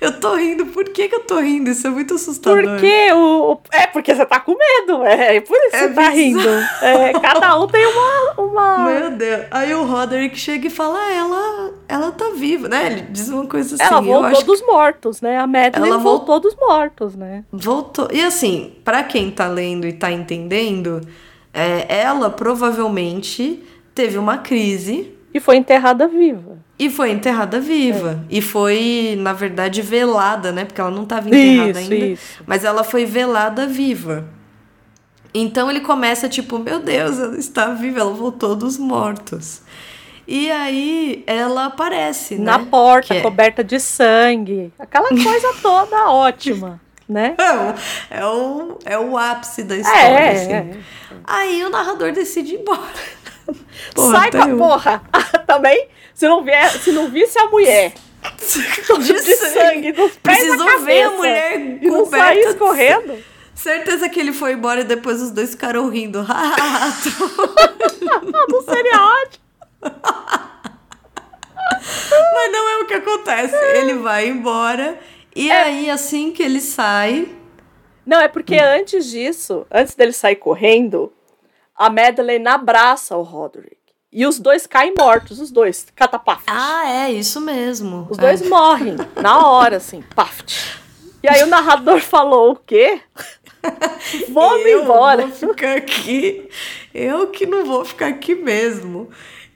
eu tô rindo. Por que, que eu tô rindo? Isso é muito assustador.
Porque o. É porque você tá com medo. É, é por isso que
É
você tá rindo. É, cada um tem uma. uma...
Meu Deus. Aí o Roderick chega e fala: ah, ela, ela tá viva, né? Ele diz uma coisa assim.
Ela voltou dos mortos, né? A Madeline
Ela vol-
voltou dos mortos, né?
Voltou. E assim, pra quem tá lendo e tá entendendo, é, ela provavelmente teve uma crise
E foi enterrada viva.
E foi enterrada viva. E foi, na verdade, velada, né? Porque ela não tava enterrada
Isso,
ainda.
isso.
Mas ela foi velada viva. Então ele começa tipo, meu Deus, ela está viva, ela voltou dos mortos. E aí ela aparece,
Na
né?
porta,
é-
coberta de sangue. Aquela coisa toda ótima, né?
É o, é, o, é o ápice da história,
É,
assim.
é.
Aí o narrador decide ir embora. Porra,
Sai com a porra! Também, se não, vier, se não visse a mulher
de,
de sangue dos pés
Precisou
na
ver a
cabeça
mulher
e não
coberta
sair
de
escorrendo.
Certeza que ele foi embora e depois os dois ficaram rindo.
Não seria ótimo.
Mas não é o que acontece. Ele vai embora e
É.
aí, assim que ele sai.
Não, é porque
Hum.
antes disso, antes dele sair correndo, a Madeleine abraça o Roderick. E os dois caem mortos, os dois, catapafes.
Ah, é, isso mesmo.
Os
É.
dois morrem, na hora, assim, paft. E aí o narrador falou o quê? Vamos
eu
embora.
Vou ficar aqui. Eu que não vou ficar aqui mesmo.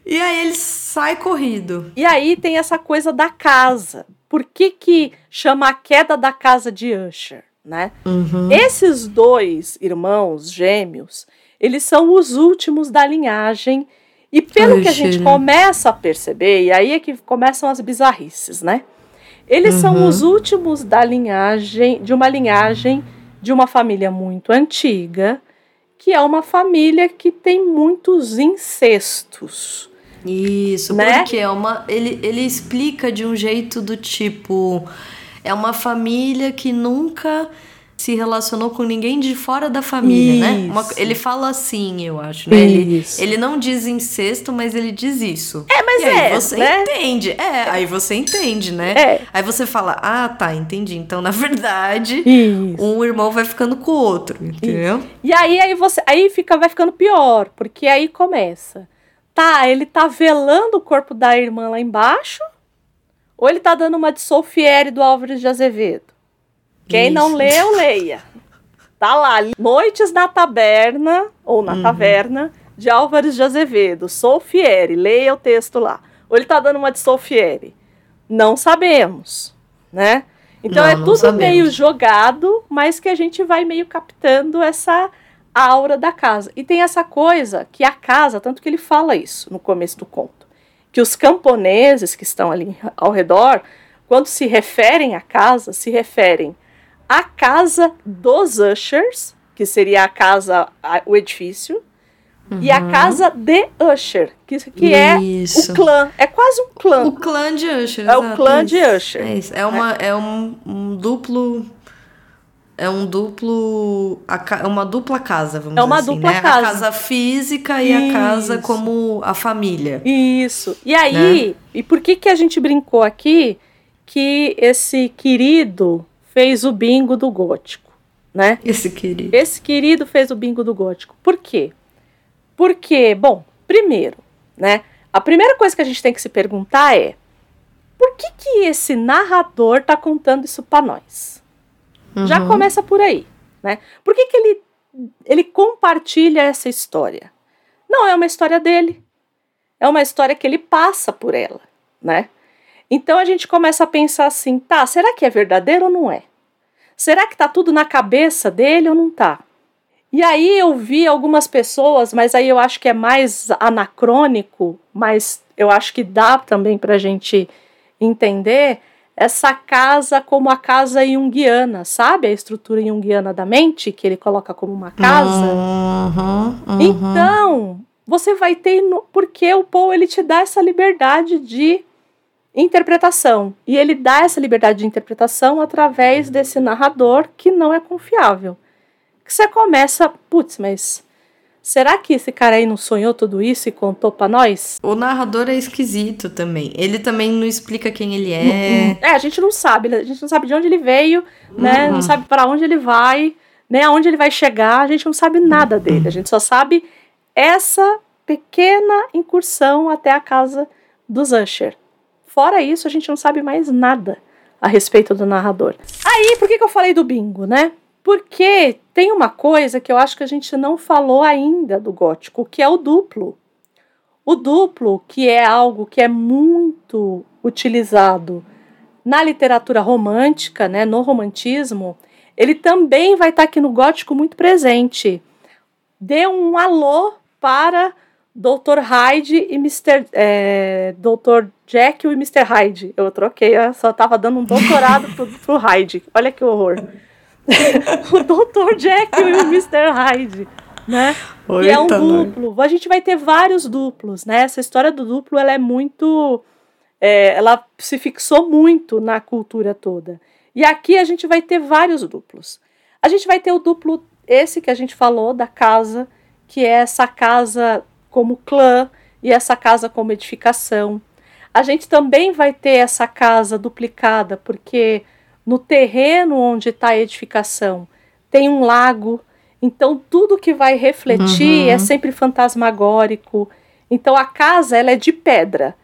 E aí ele sai corrido.
E aí tem essa coisa da casa. Por que que chama a queda da casa de Usher, né?
Uhum.
Esses dois irmãos gêmeos, eles são os últimos da linhagem. E pelo que a gente
Usher.
começa a perceber, e aí é que começam as bizarrices, né? Eles são
Uhum.
os últimos da linhagem, de uma linhagem de uma família muito antiga, que é uma família que tem muitos incestos.
Isso,
Né?
porque é uma. Ele, ele explica de um jeito do tipo. É uma família que nunca se relacionou com ninguém de fora da família, né? Uma-
Isso.
ele fala assim, eu acho, né? Ele,
Isso.
ele não diz incesto, mas ele diz isso.
É, mas
e aí
é,
você
né?
entende. É, aí você entende, né?
É.
Aí você fala, ah, tá, entendi. Então, na verdade,
Isso.
um irmão vai ficando com o outro, entendeu?
E aí, aí você, aí fica, vai ficando pior, porque aí começa. Tá, ele tá velando o corpo da irmã lá embaixo, ou ele tá dando uma de Solfieri do Álvares de Azevedo. Quem não
Isso.
leu, leia. Tá lá, Noites na Taberna, ou na Taverna, de Álvares de Azevedo, Solfieri, leia o texto lá. Ou ele tá dando uma de Solfieri. Não sabemos, né? Então
Não,
é
não
tudo
sabemos.
meio jogado, mas que a gente vai meio captando essa aura da casa. E tem essa coisa que a casa, tanto que ele fala isso no começo do conto, que os camponeses que estão ali ao redor, quando se referem à casa, se referem à casa dos Ushers, que seria a casa, a- o edifício, e a casa de Usher, que, que é
Isso.
o clã. É quase um clã.
O clã de Usher.
É o
exato,
clã
isso.
de Usher.
É isso. É, uma, é um, um duplo. É um duplo. a É uma dupla casa, vamos
É uma
dizer assim,
dupla
né?
casa.
A casa física e a casa
Isso.
como a família.
Isso. E aí, e por que que a gente brincou aqui que esse querido fez o bingo do gótico, né?
Esse querido.
Esse querido fez o bingo do gótico. Por quê? Porque, bom, primeiro, né? A primeira coisa que a gente tem que se perguntar é: por que que esse narrador tá contando isso para nós? Já
Uhum.
começa por aí, né? Por que que ele ele compartilha essa história? Não é uma história dele. É uma história que ele passa por ela, né? Então a gente começa a pensar assim, tá, será que é verdadeiro ou não é? Será que tá tudo na cabeça dele ou não tá? E aí eu vi algumas pessoas, mas aí eu acho que é mais anacrônico, mas eu acho que dá também pra gente entender essa casa como a casa junguiana, sabe? A estrutura junguiana da mente, que ele coloca como uma casa.
Uhum, uhum.
Então, você vai ter. No, porque o Paul ele te dá essa liberdade de interpretação. E ele dá essa liberdade de interpretação através desse narrador que não é confiável. Que você começa, putz, mas será que esse cara aí não sonhou tudo isso e contou pra nós?
O narrador é esquisito também. Ele também não explica quem ele é.
É, a gente não sabe, a gente não sabe de onde ele veio, né?
Uhum.
Não sabe para onde ele vai, né? Aonde ele vai chegar, a gente não sabe nada dele. A gente só sabe essa pequena incursão até a casa dos Usher. Fora isso, a gente não sabe mais nada a respeito do narrador. Aí, por que, que eu falei do bingo, né? Porque tem uma coisa que eu acho que a gente não falou ainda do gótico, que é o duplo. O duplo, que é algo que é muito utilizado na literatura romântica, né, no romantismo, ele também vai estar aqui no gótico muito presente. Dê um alô para Dr. Hyde e Mr. É, Dr. Jekyll e Mr. Hyde. Eu troquei, eu só estava dando um doutorado pro, pro Hyde. Olha que horror. o Dr. Jekyll e o Mr. Hyde, né? Oi, é um duplo. A gente vai ter vários duplos, né? Essa história do duplo, ela é muito é, ela se fixou muito na cultura toda. E aqui a gente vai ter vários duplos. A gente vai ter o duplo, esse que a gente falou, da casa, que é essa casa como clã e essa casa como edificação. A gente também vai ter essa casa duplicada, porque no terreno onde está a edificação tem um lago, então tudo que vai refletir uhum. é sempre fantasmagórico. Então a casa ela é de pedra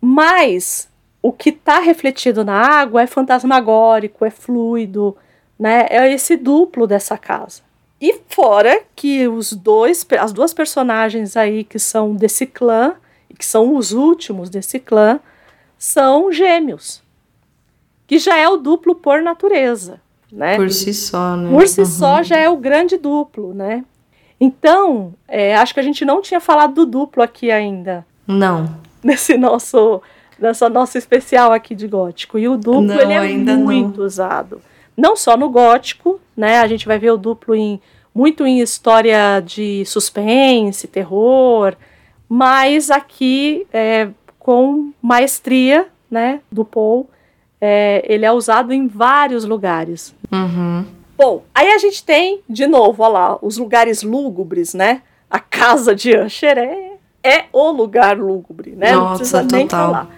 mas o que está refletido na água é fantasmagórico, é fluido, né? É esse duplo dessa casa. E fora que os dois, as duas personagens aí que são desse clã, que são os últimos desse clã, são gêmeos. Que já é o duplo por natureza, né?
Por si só, né?
Por si uhum. só já é o grande duplo, né? Então, é, acho que a gente não tinha falado do duplo aqui ainda.
Não
nesse nosso nessa nossa especial aqui de gótico. E o duplo não, ele é muito não. usado. Não só no gótico, né? A gente vai ver o duplo em muito em história de suspense, terror, mas aqui é, com maestria, né, do Paul, é, ele é usado em vários lugares.
Uhum.
Bom, aí a gente tem, de novo, olha lá, os lugares lúgubres, né? A casa de Usher é é o lugar lúgubre, né?
Nossa, Não precisa nem total. falar.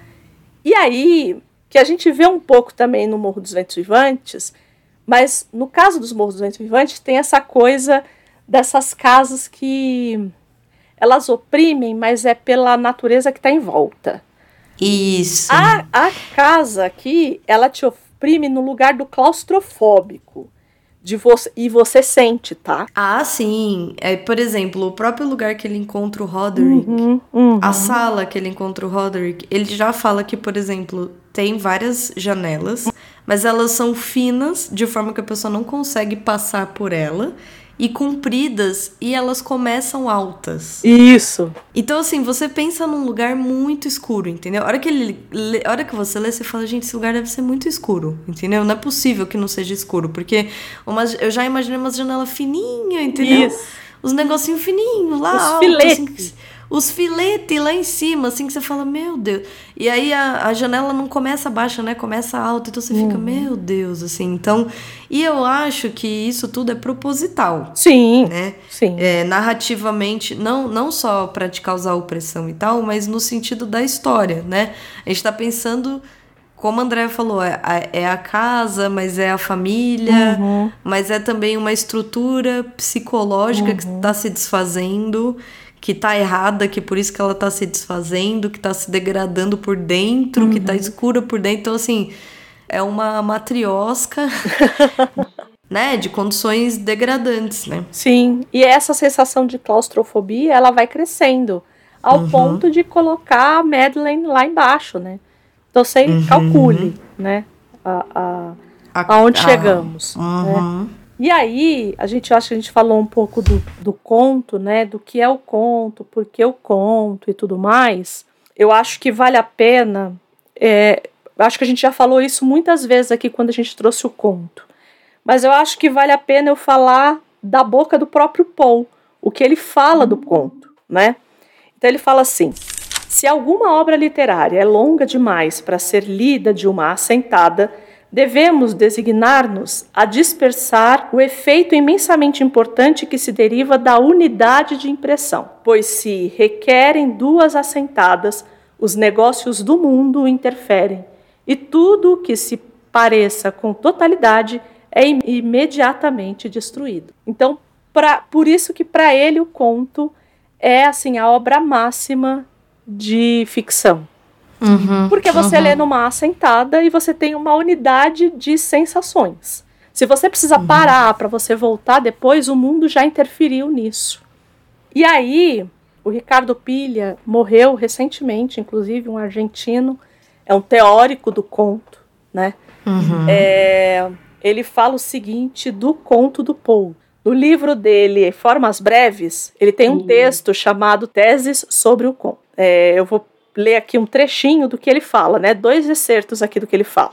E aí, que a gente vê um pouco também no Morro dos Ventos Vivantes, mas no caso dos Morros dos Ventos Vivantes tem essa coisa dessas casas que elas oprimem, mas é pela natureza que está em volta.
Isso.
A, a casa aqui, ela te oprime no lugar do claustrofóbico de você e você sente, tá?
Ah, sim. É, por exemplo, o próprio lugar que ele encontra o Roderick, uhum, uhum. a sala que ele encontra o Roderick, ele já fala que, por exemplo, tem várias janelas, mas elas são finas de forma que a pessoa não consegue passar por ela e compridas e elas começam altas.
Isso.
Então, assim, você pensa num lugar muito escuro, entendeu? A hora que, ele, a hora que você lê, você fala, gente, esse lugar deve ser muito escuro, entendeu? Não é possível que não seja escuro, porque uma, eu já imaginei umas janelas fininhas, entendeu? Isso. Os negocinhos fininhos lá,
Os altos, filetes.
Assim, os filetes lá em cima, assim, que você fala, meu Deus. E aí a, a janela não começa baixa, né? Começa alta, então você fica, uhum. meu Deus, assim. Então, e eu acho que isso tudo é proposital.
Sim.
Né?
Sim.
É, narrativamente, não, não só para te causar opressão e tal, mas no sentido da história, né? A gente tá pensando como a André falou, é a, é a casa, mas é a família, uhum. mas é também uma estrutura psicológica uhum. que está se desfazendo que tá errada, que por isso que ela tá se desfazendo, que tá se degradando por dentro, uhum. que tá uhum. escura por dentro. Então, assim, é uma matriosca, né, de condições degradantes, né?
Sim, e essa sensação de claustrofobia, ela vai crescendo, ao uhum. ponto de colocar a Madeleine lá embaixo, né? Então, você uhum. calcule, né, a, a, a aonde a, chegamos, né? E aí, a gente acha que a gente falou um pouco do, do conto, né? Do que é o conto, por que o conto e tudo mais. Eu acho que vale a pena. É, acho que a gente já falou isso muitas vezes aqui quando a gente trouxe o conto. Mas eu acho que vale a pena eu falar da boca do próprio Paul, o que ele fala do conto, né? Então ele fala assim: se alguma obra literária é longa demais para ser lida de uma assentada, devemos designar-nos a dispersar o efeito imensamente importante que se deriva da unidade de impressão, pois se requerem duas assentadas, os negócios do mundo interferem, e tudo que se pareça com totalidade é imediatamente destruído. Então, pra, por isso que para ele o conto é assim a obra máxima de ficção. Uhum, porque você uhum. lê numa assentada e você tem uma unidade de sensações. Se você precisa uhum. parar para você voltar depois, o mundo já interferiu nisso. E aí, o Ricardo Pilha morreu recentemente, inclusive um argentino, é um teórico do conto, né? Uhum. É, ele fala o seguinte do conto do Poe. No livro dele, Formas Breves, ele tem um texto chamado Teses sobre o Conto. É, eu vou ler aqui um trechinho do que ele fala, né? Dois excertos aqui do que ele fala.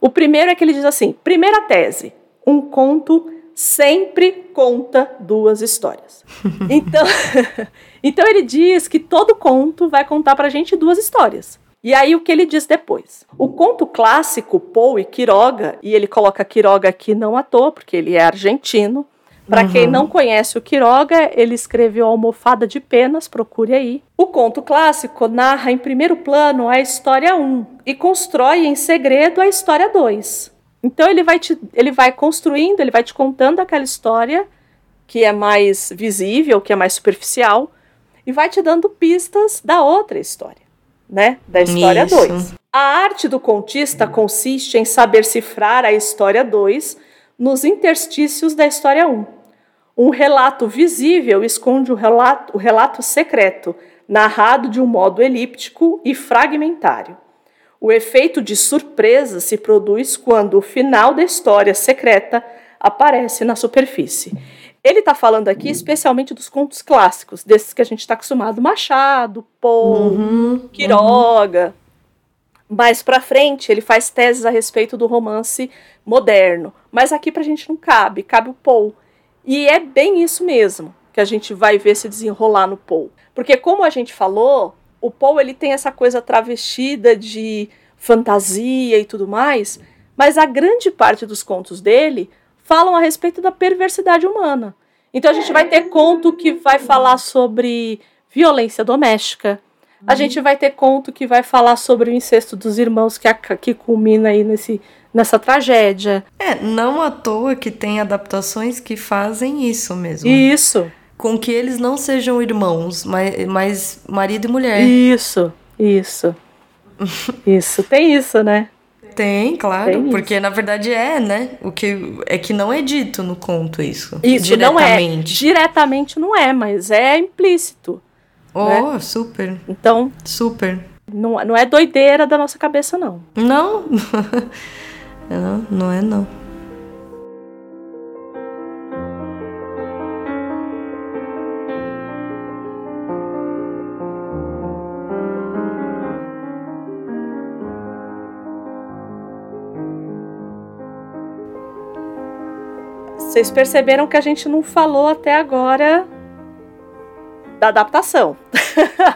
O primeiro é que ele diz assim: primeira tese, um conto sempre conta duas histórias. Então, então ele diz que todo conto vai contar para a gente duas histórias. E aí o que ele diz depois? O conto clássico Poe e Quiroga, e ele coloca Quiroga aqui não à toa, porque ele é argentino, para uhum. quem não conhece o Quiroga, ele escreveu Almofada de Penas, procure aí. O conto clássico narra em primeiro plano a história 1 e constrói em segredo a história 2. Então ele vai, te, ele vai construindo, ele vai te contando aquela história que é mais visível, que é mais superficial, e vai te dando pistas da outra história, né? Da história 2. A arte do contista consiste em saber cifrar a história 2 nos interstícios da história 1. Um relato visível esconde o relato, o relato secreto, narrado de um modo elíptico e fragmentário. O efeito de surpresa se produz quando o final da história secreta aparece na superfície. Ele está falando aqui especialmente dos contos clássicos, desses que a gente está acostumado, Machado, Poe, uhum, Quiroga. Uhum. Mais para frente, ele faz teses a respeito do romance moderno. Mas aqui para a gente não cabe, cabe o Poe. E é bem isso mesmo que a gente vai ver se desenrolar no Poe. Porque como a gente falou, o Poe ele tem essa coisa travestida de fantasia e tudo mais, mas a grande parte dos contos dele falam a respeito da perversidade humana. Então a gente vai ter conto que vai falar sobre violência doméstica. A uhum. gente vai ter conto que vai falar sobre o incesto dos irmãos que, a, que culmina aí nesse nessa tragédia.
É, não à toa que tem adaptações que fazem isso mesmo.
Isso.
Com que eles não sejam irmãos, mas, mas marido e mulher.
Isso, isso. isso, tem isso, né?
Tem, claro, tem porque na verdade é, né? O que é que não é dito no conto isso.
Isso diretamente. não é. Diretamente não é, mas é implícito.
Oh, né? super.
Então,
super.
Não, não é doideira da nossa cabeça não.
Não. Não, não é não.
Vocês perceberam que a gente não falou até agora da adaptação.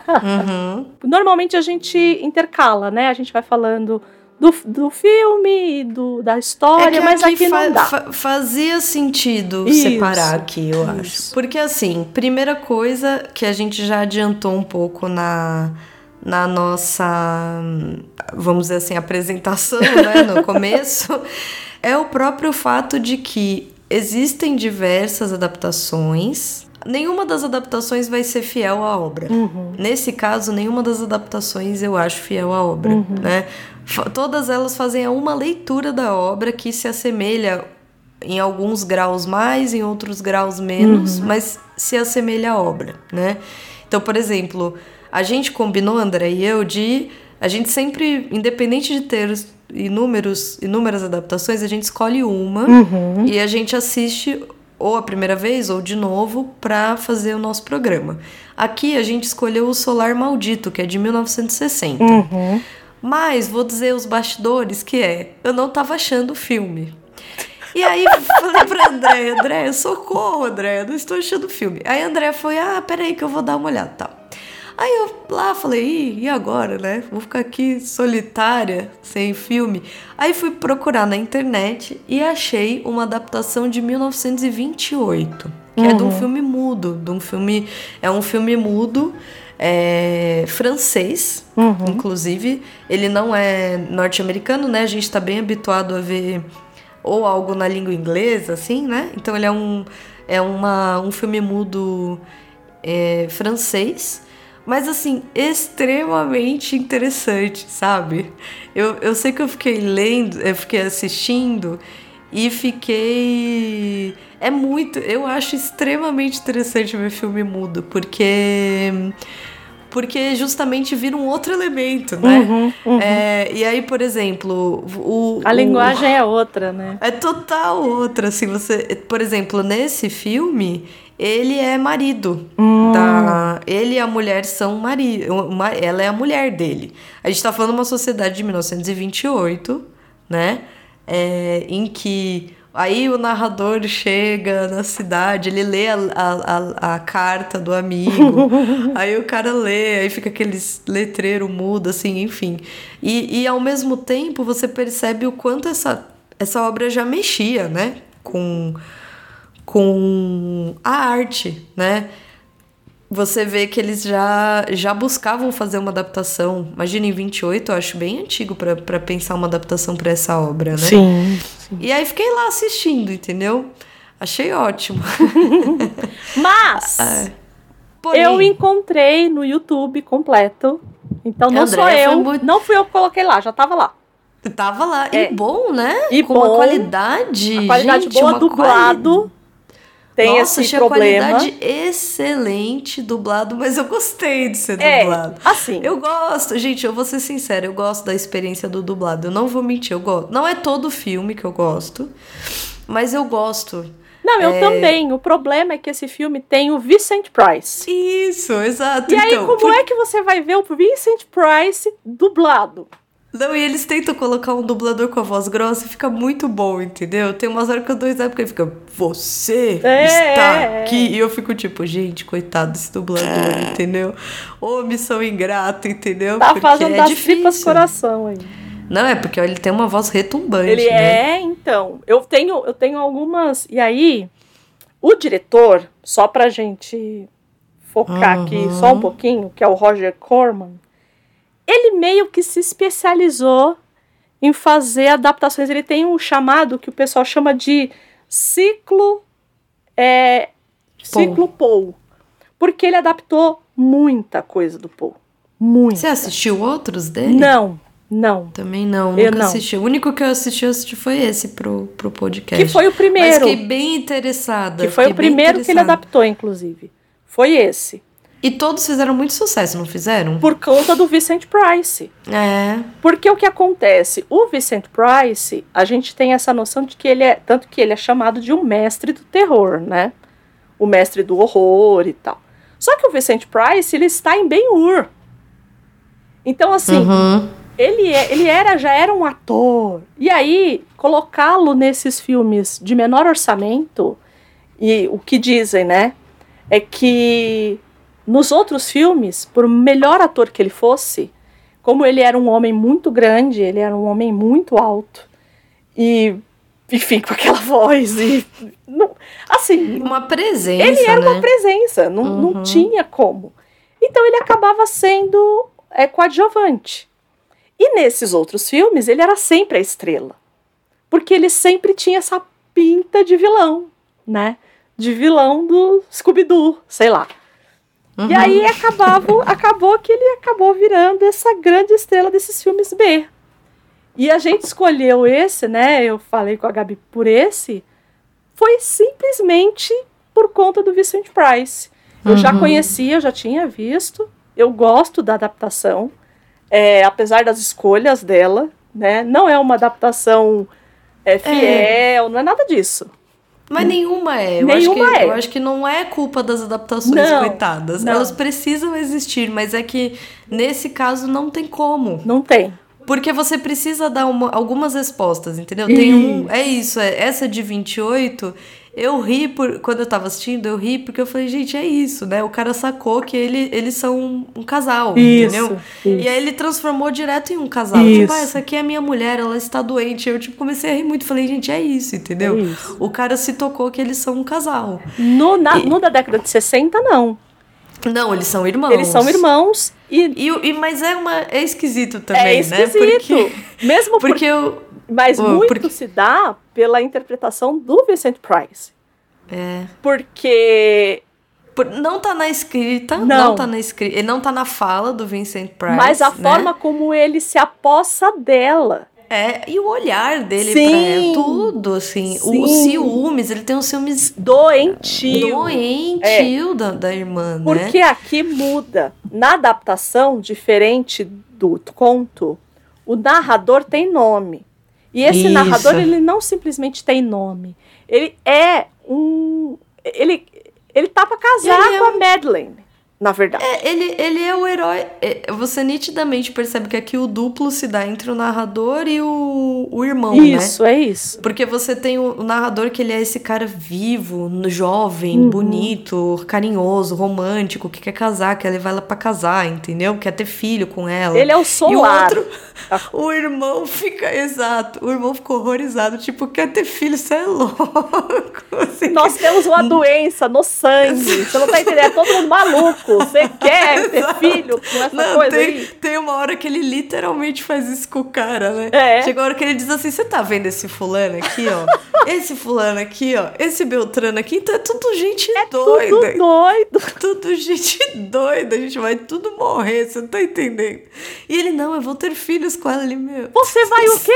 Uhum. Normalmente a gente intercala, né? A gente vai falando do, do filme, do, da história, é mas aqui, aqui não dá. Fa
fazia sentido Isso. separar aqui, eu Isso. acho. Porque assim, primeira coisa que a gente já adiantou um pouco na, na nossa, vamos dizer assim, apresentação, né, no começo, é o próprio fato de que existem diversas adaptações nenhuma das adaptações vai ser fiel à obra. Uhum. Nesse caso, nenhuma das adaptações eu acho fiel à obra, uhum. né? Todas elas fazem uma leitura da obra que se assemelha em alguns graus mais, em outros graus menos, uhum. mas se assemelha à obra, né? Então, por exemplo, a gente combinou, André e eu, de a gente sempre, independente de ter inúmeros, inúmeras adaptações, a gente escolhe uma uhum. e a gente assiste ou a primeira vez ou de novo para fazer o nosso programa. Aqui a gente escolheu o Solar Maldito, que é de 1960. Uhum. Mas vou dizer os bastidores que é, eu não tava achando o filme. E aí falei pra André, André, socorro, André, não estou achando o filme. Aí André foi, ah, peraí que eu vou dar uma olhada, tal. Aí eu lá falei, e agora, né? Vou ficar aqui solitária, sem filme. Aí fui procurar na internet e achei uma adaptação de 1928, que uhum. é de um uhum. filme mudo, de um filme, é um filme mudo é, francês, uhum. inclusive. Ele não é norte-americano, né? A gente está bem habituado a ver ou algo na língua inglesa, assim, né? Então ele é um, é uma, um filme mudo é, francês mas assim, extremamente interessante, sabe? Eu, eu sei que eu fiquei lendo, eu fiquei assistindo e fiquei. É muito. Eu acho extremamente interessante ver filme mudo, porque porque justamente vira um outro elemento, né? Uhum, uhum. É, e aí, por exemplo, o,
a o, linguagem é outra, né?
É total outra. Assim, você, por exemplo, nesse filme, ele é marido hum. da. Ele e a mulher são marido. Ela é a mulher dele. A gente tá falando de uma sociedade de 1928, né? É, em que Aí o narrador chega na cidade, ele lê a, a, a, carta do amigo, aí o cara lê, aí fica aqueles letreiro mudo, assim, enfim. E, e ao mesmo tempo você percebe o quanto essa, essa obra já mexia, né? Com, com a arte, né? Você vê que eles já, já buscavam fazer uma adaptação. Imagina, em 28, eu acho bem antigo para pensar uma adaptação para essa obra, né?
Sim, sim.
E aí fiquei lá assistindo, entendeu? Achei ótimo.
Mas é. Porém, eu encontrei no YouTube completo. Então não André, sou eu. Muito... Não fui eu que coloquei lá, já tava lá.
Tava lá. É. E bom, né?
E
Com
bom,
uma qualidade.
A qualidade
gente,
boa, dublado. Quali tem Nossa, esse problema.
qualidade excelente dublado, mas eu gostei de ser é, dublado.
Assim.
Eu gosto, gente, eu vou ser sincera, eu gosto da experiência do dublado. Eu não vou mentir, eu gosto. Não é todo filme que eu gosto, mas eu gosto.
Não, eu é... também. O problema é que esse filme tem o Vincent Price.
Isso, exato.
E aí, então, como por... é que você vai ver o Vincent Price dublado?
Não, e eles tentam colocar um dublador com a voz grossa e fica muito bom, entendeu? Tem umas horas que eu dou risada porque ele fica, você é, está é, aqui. É. E eu fico tipo, gente, coitado desse dublador, é. entendeu? Ô, missão ingrata, entendeu?
Tá porque fazendo é das difícil. tripas coração aí.
Não, é porque ele tem uma voz retumbante.
Ele
né?
é, então. Eu tenho, eu tenho algumas. E aí, o diretor, só pra gente focar uhum. aqui só um pouquinho, que é o Roger Corman ele meio que se especializou em fazer adaptações. Ele tem um chamado que o pessoal chama de ciclo é, ciclo Paul, porque ele adaptou muita coisa do Paul. Muita.
Você assistiu outros dele?
Não, não.
Também não, eu nunca não. assisti. O único que eu assisti, eu assisti foi esse pro, pro podcast.
Que foi o primeiro. Mas
fiquei bem interessada.
Que foi o primeiro que ele adaptou, inclusive. Foi esse.
E todos fizeram muito sucesso, não fizeram?
Por conta do Vicent Price.
É.
Porque o que acontece? O Vicent Price, a gente tem essa noção de que ele é. Tanto que ele é chamado de um mestre do terror, né? O mestre do horror e tal. Só que o Vicent Price, ele está em Ben-Hur. Então, assim, uhum. ele, é, ele era, já era um ator. E aí, colocá-lo nesses filmes de menor orçamento, e o que dizem, né? É que nos outros filmes, por melhor ator que ele fosse, como ele era um homem muito grande, ele era um homem muito alto, e enfim, com aquela voz e. Não, assim.
Uma presença.
Ele era
né?
uma presença, não, uhum. não tinha como. Então ele acabava sendo é, coadjuvante. E nesses outros filmes, ele era sempre a estrela. Porque ele sempre tinha essa pinta de vilão, né? De vilão do Scooby-Doo, sei lá. Uhum. E aí acabava, acabou que ele acabou virando essa grande estrela desses filmes B. E a gente escolheu esse, né? Eu falei com a Gabi por esse, foi simplesmente por conta do Vincent Price. Eu uhum. já conhecia, eu já tinha visto, eu gosto da adaptação, é, apesar das escolhas dela, né? Não é uma adaptação é, fiel, é. não é nada disso.
Mas nenhuma é. Eu nenhuma acho que, é. Eu acho que não é culpa das adaptações, não, coitadas. Não. Elas precisam existir, mas é que nesse caso não tem como.
Não tem.
Porque você precisa dar uma, algumas respostas, entendeu? Tem um. É isso, é, essa de 28 eu ri por. Quando eu tava assistindo, eu ri porque eu falei, gente, é isso, né? O cara sacou que ele, eles são um, um casal, isso, entendeu? Isso. E aí ele transformou direto em um casal. Isso. Tipo, ah, essa aqui é a minha mulher, ela está doente. Eu, tipo, comecei a rir muito. Falei, gente, é isso, entendeu? É isso. O cara se tocou que eles são um casal.
No, na, e... no da década de 60, não.
Não, eles são irmãos.
Eles são irmãos. E,
e, e mas é, uma, é esquisito também,
é esquisito.
né?
Porque, Mesmo porque por, eu. Mas oh, muito porque... se dá pela interpretação do Vincent Price.
É.
Porque
Não tá na escrita, não.
Não.
tá na escrita. Ele não tá na fala do Vincent Price.
Mas a
né?
forma como ele se apossa dela.
É, e o olhar dele
Sim.
pra ela, tudo, assim. O, o
Sim.
ciúmes, ele tem um ciúmes
Doentio.
doentio da, da irmã, né?
Porque aqui muda. Na adaptação, diferente do conto, o narrador tem nome. E esse
Isso.
narrador, ele não simplesmente tem nome. Ele é um. Ele, ele tá pra casar
Ele é
com a Madeleine, na verdade.
É, ele, ele é o herói. é, Você nitidamente percebe que aqui o duplo se dá entre o narrador e o, o irmão, né?
isso, é isso.
Porque você tem o, o narrador que ele é esse cara vivo, jovem,
Uhum.
bonito, carinhoso, romântico, que quer casar, quer levar ela pra casar, entendeu? Quer ter filho com ela.
Ele é o
E o
solar.
outro, o irmão fica, exato, o irmão ficou horrorizado, tipo, quer ter filho, você é louco. Assim,
Nós temos uma doença no sangue. Você não tá entendendo? É todo mundo maluco. Você quer ter filho com essa
Não,
coisa
tem,
aí?
tem uma hora que ele literalmente faz isso com o cara, né?
É.
Chega a hora que ele diz assim: você tá vendo esse fulano aqui, ó? esse fulano aqui, ó? Esse Beltrano aqui, então é tudo gente doida.
Tudo doido.
Tudo gente doida, a gente vai tudo morrer, você não tá entendendo? E ele, não, eu vou ter filhos com ela ali, meu.
Você vai o quê?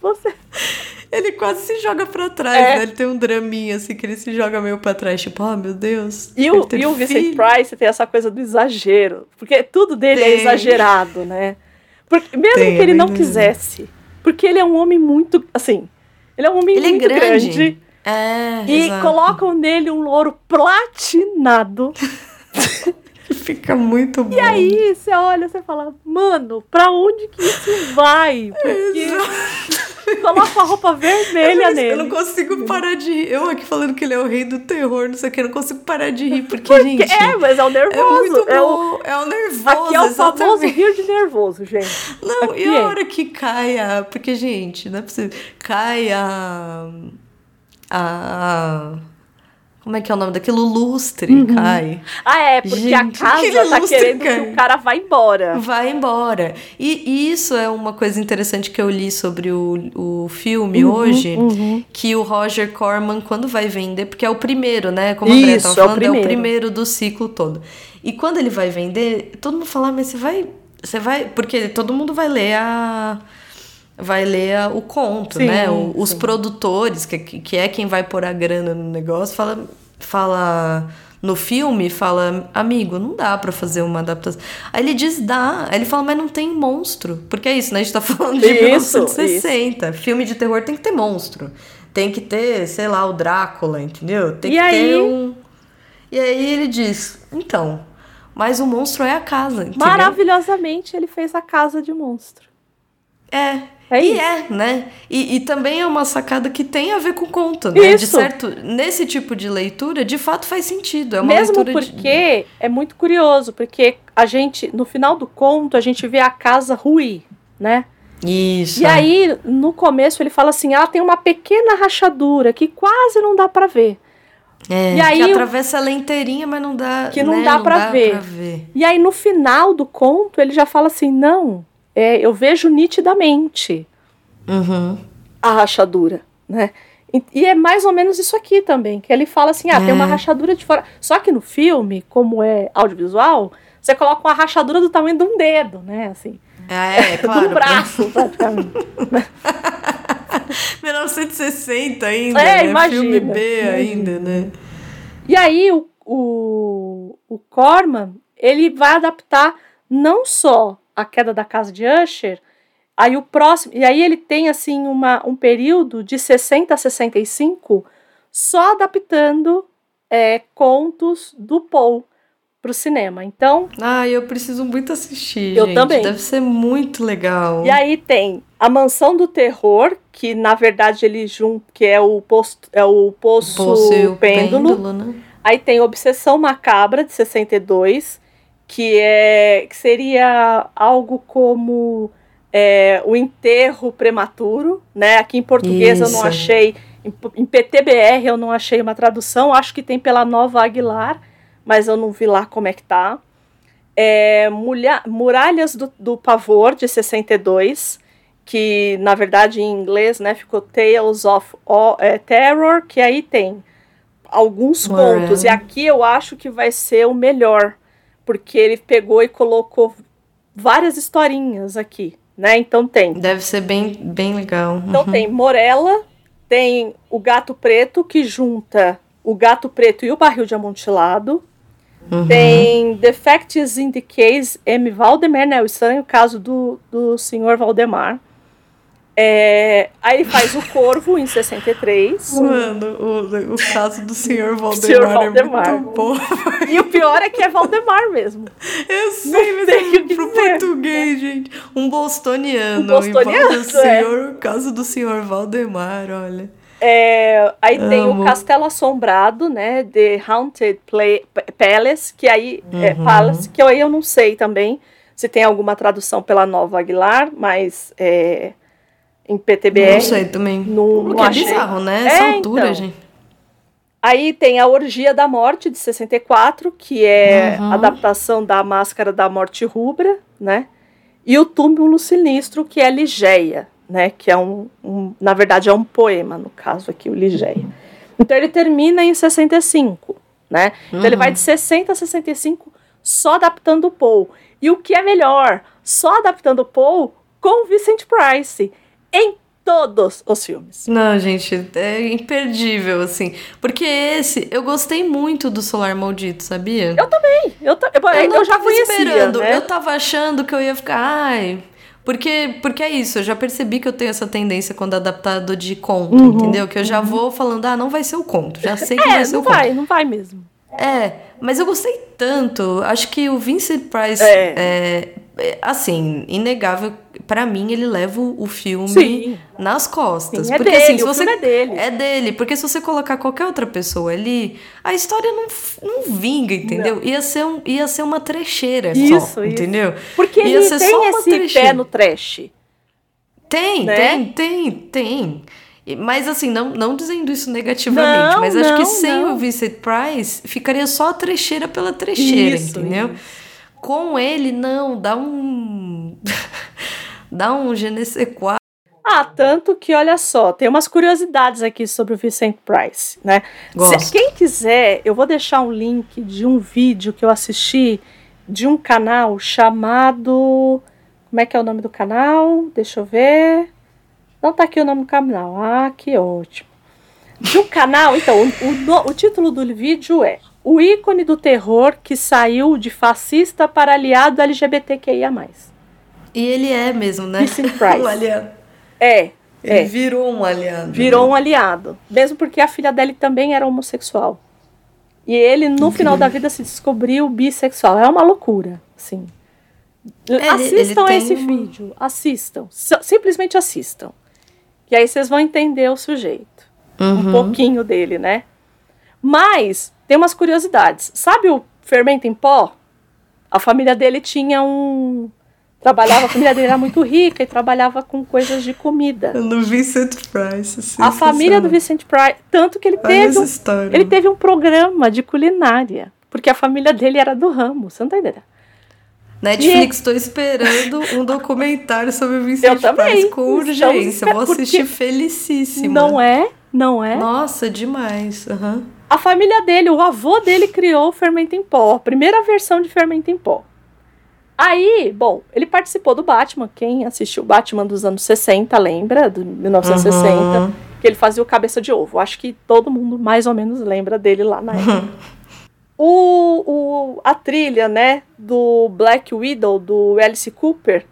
Você...
Ele quase se joga pra trás,
É.
né? Ele tem um draminha assim que ele se joga meio pra trás, tipo, oh meu Deus.
E o, e o Vincent. Price tem essa coisa do exagero. Porque tudo dele é
Tem.
exagerado, né? Porque, mesmo
Tem,
que ele
é
não quisesse. Porque ele é um homem muito. Assim. Ele é um homem
Ele é
muito
grande.
grande.
É,
e
exato.
colocam nele um louro platinado.
Fica muito bom.
E aí você olha e fala, mano, pra onde que isso vai? Porque coloca a roupa vermelha
eu,
nele.
eu não consigo parar de rir. Eu aqui falando que ele é o rei do terror, não sei o que, eu não consigo parar de rir, porque,
Porque
gente.
é, mas é o
é
nervoso. é o.
É o nervoso.
aqui é o famoso
exatamente.
rir de nervoso, gente.
Não,
Aqui
e a
é.
hora que cai a. Porque, gente, não é possível. Cai a. A. Como é que é o nome daquilo? Lustre
Uhum.
cai.
Ah, é, porque
Gente,
a casa tá
lustre,
querendo
cara.
que o cara vá embora.
Vai embora. E, e isso é uma coisa interessante que eu li sobre o, o filme
Uhum,
hoje.
uhum.
Que o Roger Corman, quando vai vender, porque é o primeiro, né? Como a André
Isso,
tava
é o
falando, é o
primeiro.
primeiro do ciclo todo. E quando ele vai vender, todo mundo fala, "Ah, mas você vai. Você vai. Porque todo mundo vai ler a. Vai ler o conto,
Sim,
né? O- os
sim.
produtores, que, que é quem vai pôr a grana no negócio, fala. Fala no filme, fala, amigo, não dá pra fazer uma adaptação. Aí ele diz, dá. Aí ele fala, mas não tem monstro. Porque é isso, né? A gente tá falando de
Isso,
1960. Filme de terror tem que ter monstro. Tem que ter, sei lá, o Drácula, entendeu? Tem
E
que
aí?
ter um. E aí ele diz, então, mas o monstro é a casa. Entendeu?
Maravilhosamente ele fez a casa de monstro.
É.
É
e
isso.
é, né? E, e também é uma sacada que tem a ver com o conto, né? De
Isso.
certo, nesse tipo de leitura, de fato faz sentido. É uma
Mesmo
leitura de-
porque é muito curioso, porque a gente, no final do conto, a gente vê a casa ruir, né?
Isso.
E
é.
aí, no começo, ele fala assim: ela tem uma pequena rachadura que quase não dá pra ver.
É,
e aí
que atravessa ela inteirinha, mas não dá.
Que não
né,
dá pra ver.
pra ver.
E aí, no final do conto, ele já fala assim: não, é, eu vejo nitidamente
Uhum.
a rachadura, né? E, e é mais ou menos isso aqui também, que ele fala assim, ah, tem uma
É.
rachadura de fora. Só que no filme, como é audiovisual, você coloca uma rachadura do tamanho de um dedo, né? Assim,
É, é claro.
do braço, praticamente.
1960 ainda,
É,
né?
imagina,
Filme B
imagina.
ainda, né?
E aí o, o, o Corman, ele vai adaptar não só a queda da casa de Usher, aí o próximo, e aí ele tem assim uma, um período de 60 a 65 só adaptando é, contos do para o cinema. Então,
Ah, eu preciso muito assistir,
Eu
gente.
também.
Deve ser muito legal.
e aí tem a Mansão do Terror, que na verdade ele junta, que é o posto, é o poço,
Poço e o
pêndulo.
né?
Aí tem Obsessão Macabra, de 62, que, é, que seria algo como é, o enterro prematuro, né? Aqui em português eu não
Isso.
achei, em, em PTBR eu não achei uma tradução, acho que tem pela Nova Aguilar, mas eu não vi lá como é que tá. É, Mulha- Muralhas do, do Pavor, de 62, que na verdade em inglês né, ficou Tales of O- é, Terror, que aí tem alguns contos. E aqui eu acho que vai ser o melhor. Porque ele pegou e colocou várias historinhas aqui, né? Então tem.
Deve ser bem, bem legal.
Então uhum. tem Morella, tem o Gato Preto, que junta o Gato Preto e o Barril de Amontilado. Uhum. Tem Defects in the Case M. Valdemar, né? O estranho caso do, do senhor Valdemar. É, aí ele faz o Corvo em 63.
Mano, o, o caso do senhor Valdemar, é muito bom.
E o pior é que é Valdemar mesmo.
Eu sei, mas é pro dizer. português, gente. Um bostoniano. Um
bostoniano,
é. senhor, o caso do senhor Valdemar, olha.
É, aí Amo. tem o Castelo Assombrado, né? The Haunted Play, Palace, que aí é uhum. é Palace, que aí eu não sei também se tem alguma tradução pela Nova Aguilar, mas é, em PTBR.
Não sei também.
Não,
não é bizarro, né? Essa é, altura, então. gente.
Aí tem a Orgia da Morte, de 64, que é uhum. adaptação da Máscara da Morte Rubra, né? E o Túmulo Sinistro, que é Ligeia, né? Que é um, um, na verdade é um poema, no caso aqui, o Ligeia. Então ele termina em 65, né? Então ele vai uhum. de 60 a 65 só adaptando o Paul. E o que é melhor, só adaptando o Paul com o Vincent Price em todos os filmes.
Não, gente, é imperdível, assim. Porque esse, eu gostei muito do Solar Maldito, sabia?
Eu também. Eu, eu, eu, eu já conhecia, esperando. Né?
Eu tava achando que eu ia ficar, ai, porque, porque é isso, eu já percebi que eu tenho essa tendência quando adaptado de conto, uhum, entendeu? Que eu já uhum. vou falando, ah, não vai ser o conto, já sei que
é,
vai ser
o
conto.
Não vai, não vai mesmo.
É, mas eu gostei tanto. Acho que o Vincent Price. É, é assim, inegável, para mim ele leva o filme Sim. nas costas.
Sim, é
porque
dele,
assim, se
você
é
dele.
É dele, porque se você colocar qualquer outra pessoa ali, a história não, não vinga, entendeu? Não. Ia ser um, ia ser uma trecheira
isso,
só, isso. entendeu?
Porque ia ele ser tem esse trecheira. pé no trash.
Tem, né? tem, tem, tem. Mas assim, não, não dizendo isso negativamente, não, mas acho não, que sem o Vincent Price ficaria só a trecheira pela trecheira, isso, entendeu? Isso. Com ele, não, dá um. dá um je ne sais quoi.
Ah, tanto que, olha só, tem umas curiosidades aqui sobre o Vincent Price, né? Se quem quiser, eu vou deixar um link de um vídeo que eu assisti de um canal chamado como é que é o nome do canal? Deixa eu ver. Não tá aqui o nome do canal. Ah, que ótimo. De um canal, então, o, o, o título do vídeo é O ícone do terror que saiu de fascista para aliado LGBTQIA.
E ele é mesmo, né? Um aliado.
É.
Ele
é.
virou um aliado.
Virou né? um aliado. Mesmo porque a filha dele também era homossexual. E ele, no Incrível. final da vida, se descobriu bissexual. É uma loucura, sim. É, assistam ele, esse vídeo, assistam, simplesmente assistam. E aí vocês vão entender o sujeito, uhum. um pouquinho dele, né? Mas tem umas curiosidades. Sabe o fermento em pó? A família dele tinha um trabalhava, a família dele era muito rica e trabalhava com coisas de comida.
No Vincent Price.
A família do Vincent Price, tanto que ele teve, um, ele teve um programa de culinária, porque a família dele era do ramo, você não tá entendendo?
Netflix, estou esperando um documentário sobre o Vincent Eu também. Price com urgência. Vou assistir felicíssima.
Não é? Não é?
Nossa, demais. Uhum.
A família dele, o avô dele criou o fermento em pó, a primeira versão de fermento em pó. Aí, bom, ele participou do Batman. Quem assistiu o Batman dos anos 60 lembra, do 1960, uhum. que ele fazia o cabeça de ovo. Acho que todo mundo mais ou menos lembra dele lá na época. O, o, a trilha, né, do Black Widow, do Alice Cooper,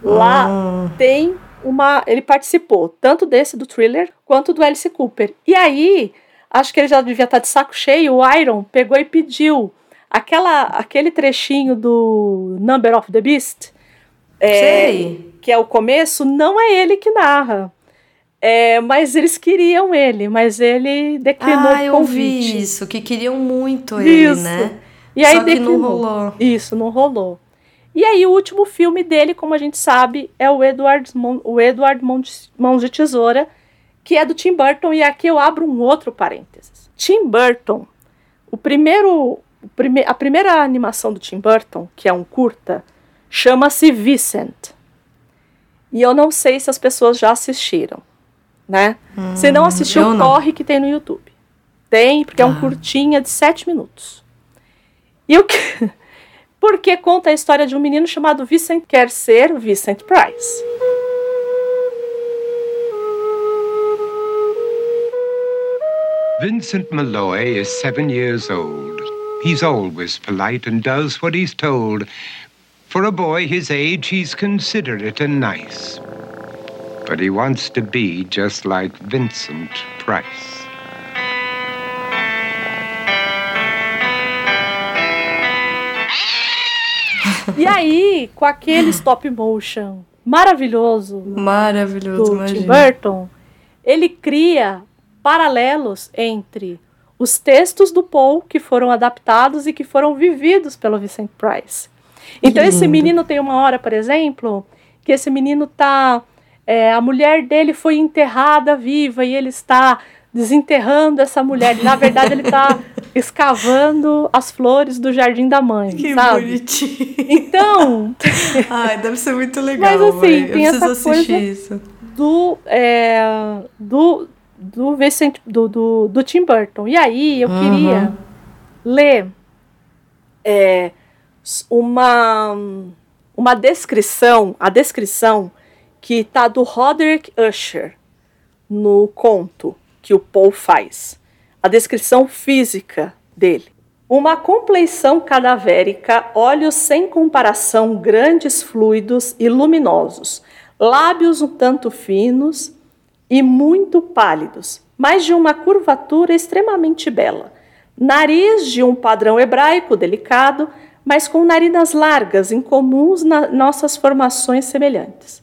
lá ah. tem uma. Ele participou tanto desse do thriller quanto do Alice Cooper. E aí, acho que ele já devia estar de saco cheio. O Iron pegou e pediu aquela, aquele trechinho do Number of the Beast.
É,
que é o começo, não é ele que narra. É, mas eles queriam ele, mas ele declinou ah, o convite.
eu vi isso, que queriam muito ele, isso. né?
E aí Só declinou. que não rolou. Isso, não rolou. E aí o último filme dele, como a gente sabe, é o Edward, o Edward Mãos de Tesoura, que é do Tim Burton, e aqui eu abro um outro parênteses. Tim Burton, o primeiro, a primeira animação do Tim Burton, que é um curta, chama-se Vincent. E eu não sei se as pessoas já assistiram né? Hum, Se não assistiu, corre que tem no YouTube. Tem, porque é um curtinha de sete minutos. E o que... Porque conta a história de um menino chamado Vincent quer ser Vincent Price.
Vincent Malloy is seven years old. He's always polite and does what he's told. For a boy his age, he's considerate and nice. But he wants to be just like Vincent Price.
E aí, com aquele stop motion maravilhoso
Maravilhoso,
do
imagina.
Tim Burton, ele cria paralelos entre os textos do Paul que foram adaptados e que foram vividos pelo Vincent Price. Então esse menino tem uma hora, por exemplo, que esse menino tá é, a mulher dele foi enterrada viva e ele está desenterrando essa mulher. Na verdade, ele está escavando as flores do jardim da mãe,
Que
sabe?
bonitinho.
Então,
Ai, deve ser muito legal.
Mas, assim,
mãe. Eu
tem
preciso
essa coisa-
isso.
do é, do do, Vincent, do, do, do Tim Burton. E aí eu
Uhum.
queria ler é, uma uma descrição, a descrição que tá do Roderick Usher no conto que o Paul faz. A descrição física dele. Uma compleição cadavérica, olhos sem comparação grandes, fluidos e luminosos, lábios um tanto finos e muito pálidos, mas de uma curvatura extremamente bela. Nariz de um padrão hebraico delicado, mas com narinas largas, incomuns nas nossas formações semelhantes.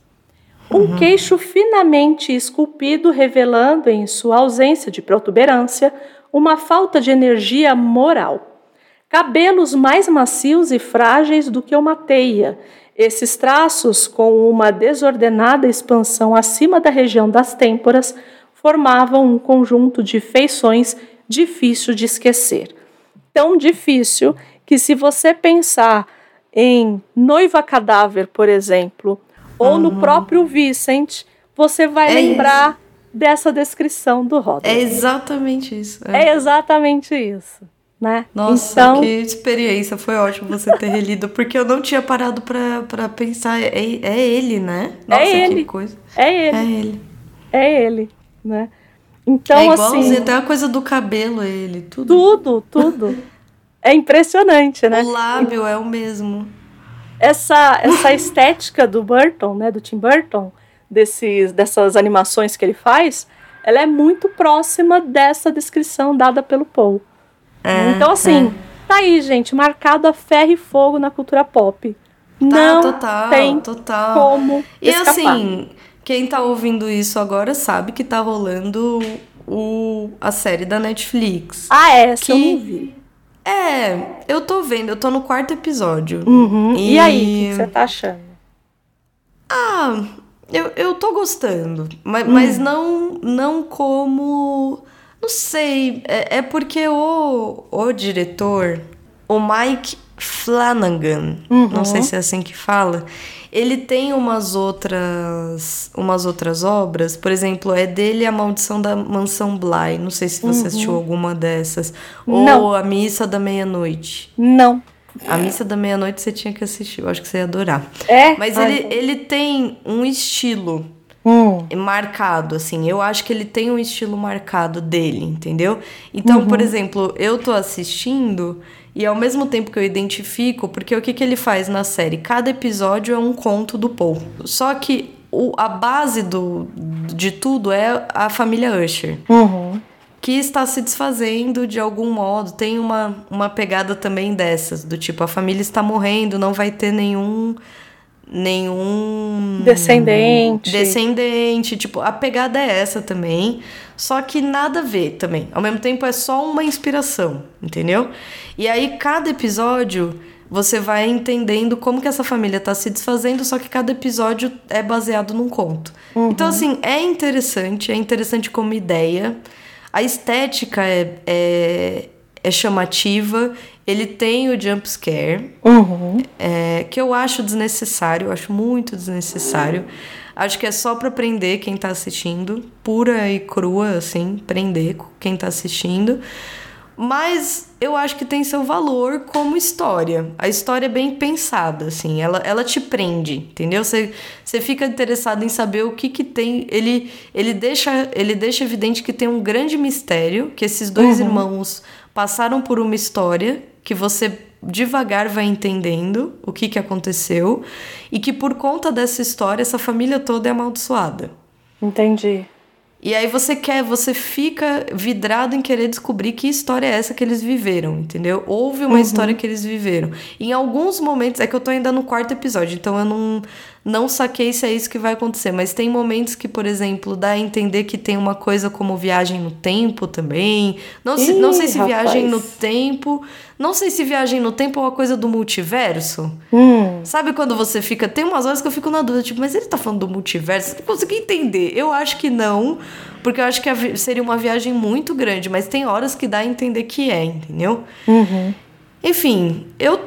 Um queixo finamente esculpido, revelando em sua ausência de protuberância uma falta de energia moral. Cabelos mais macios e frágeis do que uma teia. Esses traços, com uma desordenada expansão acima da região das têmporas, formavam um conjunto de feições difícil de esquecer. Tão difícil que, se você pensar em Noiva Cadáver, por exemplo, ou no próprio Vicent, você vai
É
lembrar dessa descrição do
É
Roderick.
exatamente isso. é.
É exatamente isso, né?
Nossa,
então,
que experiência. Foi ótimo você ter relido, porque eu não tinha parado pra, pra pensar. É, é ele, né? Nossa, que
ele.
coisa.
é
É
ele,
ele.
é ele, né? Então,
é igualzinho,
assim,
até a coisa do cabelo, é ele. Tudo.
tudo, tudo. É impressionante, né?
O lábio é o mesmo.
essa, essa estética do Burton, né, do Tim Burton, desses, dessas animações que ele faz, ela é muito próxima dessa descrição dada pelo Paul.
É,
então, assim, tá aí, gente, marcado a ferro e fogo na cultura pop.
Tá,
Não
total,
tem
total.
como
E
escapar.
assim, quem tá ouvindo isso agora sabe que tá rolando o, a série da Netflix.
Ah, essa eu
que-
não vi.
É, eu tô vendo, eu tô no quarto episódio.
Uhum. E, aí, o que que você tá achando?
Ah, eu, eu tô gostando, mas,
Hum.
mas não, não como. Não sei, é, é porque o, o diretor, o Mike Flanagan,
Uhum.
não sei se é assim que fala, ele tem umas outras umas outras obras, por exemplo, é dele A Maldição da Mansão Bly, não sei se você assistiu alguma dessas, ou
Uhum. Não.
A Missa da Meia-Noite.
Não.
A Missa da Meia-Noite você tinha que assistir, eu acho que você ia adorar.
É?
Mas
Ai,
ele, ele tem um estilo
Hum.
marcado, assim. Eu acho que ele tem um estilo marcado dele, entendeu? Então, por exemplo, eu tô assistindo e ao mesmo tempo que eu identifico, porque o que, que ele faz na série? Cada episódio é um conto do Paul. Só que o, a base do, de tudo é a família Usher
Uhum.
que está se desfazendo de algum modo. Tem uma, uma pegada também dessas, do tipo, a família está morrendo, não vai ter nenhum. Nenhum.
Descendente.
Descendente. Tipo, a pegada é essa também. Só que nada a ver também. Ao mesmo tempo é só uma inspiração, entendeu? E aí, cada episódio. Você vai entendendo como que essa família tá se desfazendo, só que cada episódio é baseado num conto. Então, assim, é interessante, é interessante como ideia. A estética é, é, é chamativa, ele tem o jump scare,
Uhum.
é, que eu acho desnecessário, eu acho muito desnecessário. Acho que é só pra prender quem tá assistindo, pura e crua, assim, prender quem tá assistindo. Mas eu acho que tem seu valor como história. A história é bem pensada, assim, ela, ela te prende, entendeu? Você, você fica interessado em saber o que que tem. Ele, ele, deixa, ele deixa evidente que tem um grande mistério, que esses dois irmãos passaram por uma história que você devagar vai entendendo o que, que aconteceu e que por conta dessa história essa família toda é amaldiçoada.
Entendi.
E aí você quer, você fica vidrado em querer descobrir que história é essa que eles viveram, entendeu? Houve uma história que eles viveram. Em alguns momentos, é que eu tô ainda no quarto episódio, então eu não, não saquei se é isso que vai acontecer, mas tem momentos que, por exemplo, dá a entender que tem uma coisa como viagem no tempo também. Não, se, não
Ih,
sei se viagem no
rapaz.
tempo. Não sei se viagem no tempo é uma coisa do multiverso.
Hum.
Sabe quando você fica. Tem umas horas que eu fico na dúvida, tipo, mas ele tá falando do multiverso? Não consegui entender. Eu acho que não, porque eu acho que seria uma viagem muito grande, mas tem horas que dá a entender que é, entendeu?
Uhum.
Enfim, eu.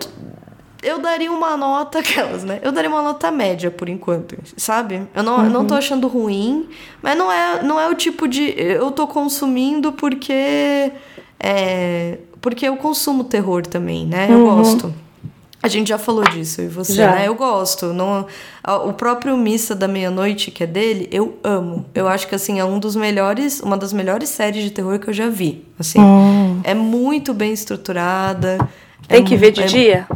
Eu daria uma nota, aquelas, né? Eu daria uma nota média por enquanto, sabe? Eu não, eu não tô achando ruim, mas não é, não é o tipo de. Eu tô consumindo porque. É, porque eu consumo terror também, né? Eu gosto. A gente já falou disso, e você,
Já.
né? Eu gosto. Não, o próprio Missa da Meia-Noite, que é dele, eu amo. Eu acho que, assim, é um dos melhores... Uma das melhores séries de terror que eu já vi, assim. É muito bem estruturada.
Tem
é
que ver de
é-
dia?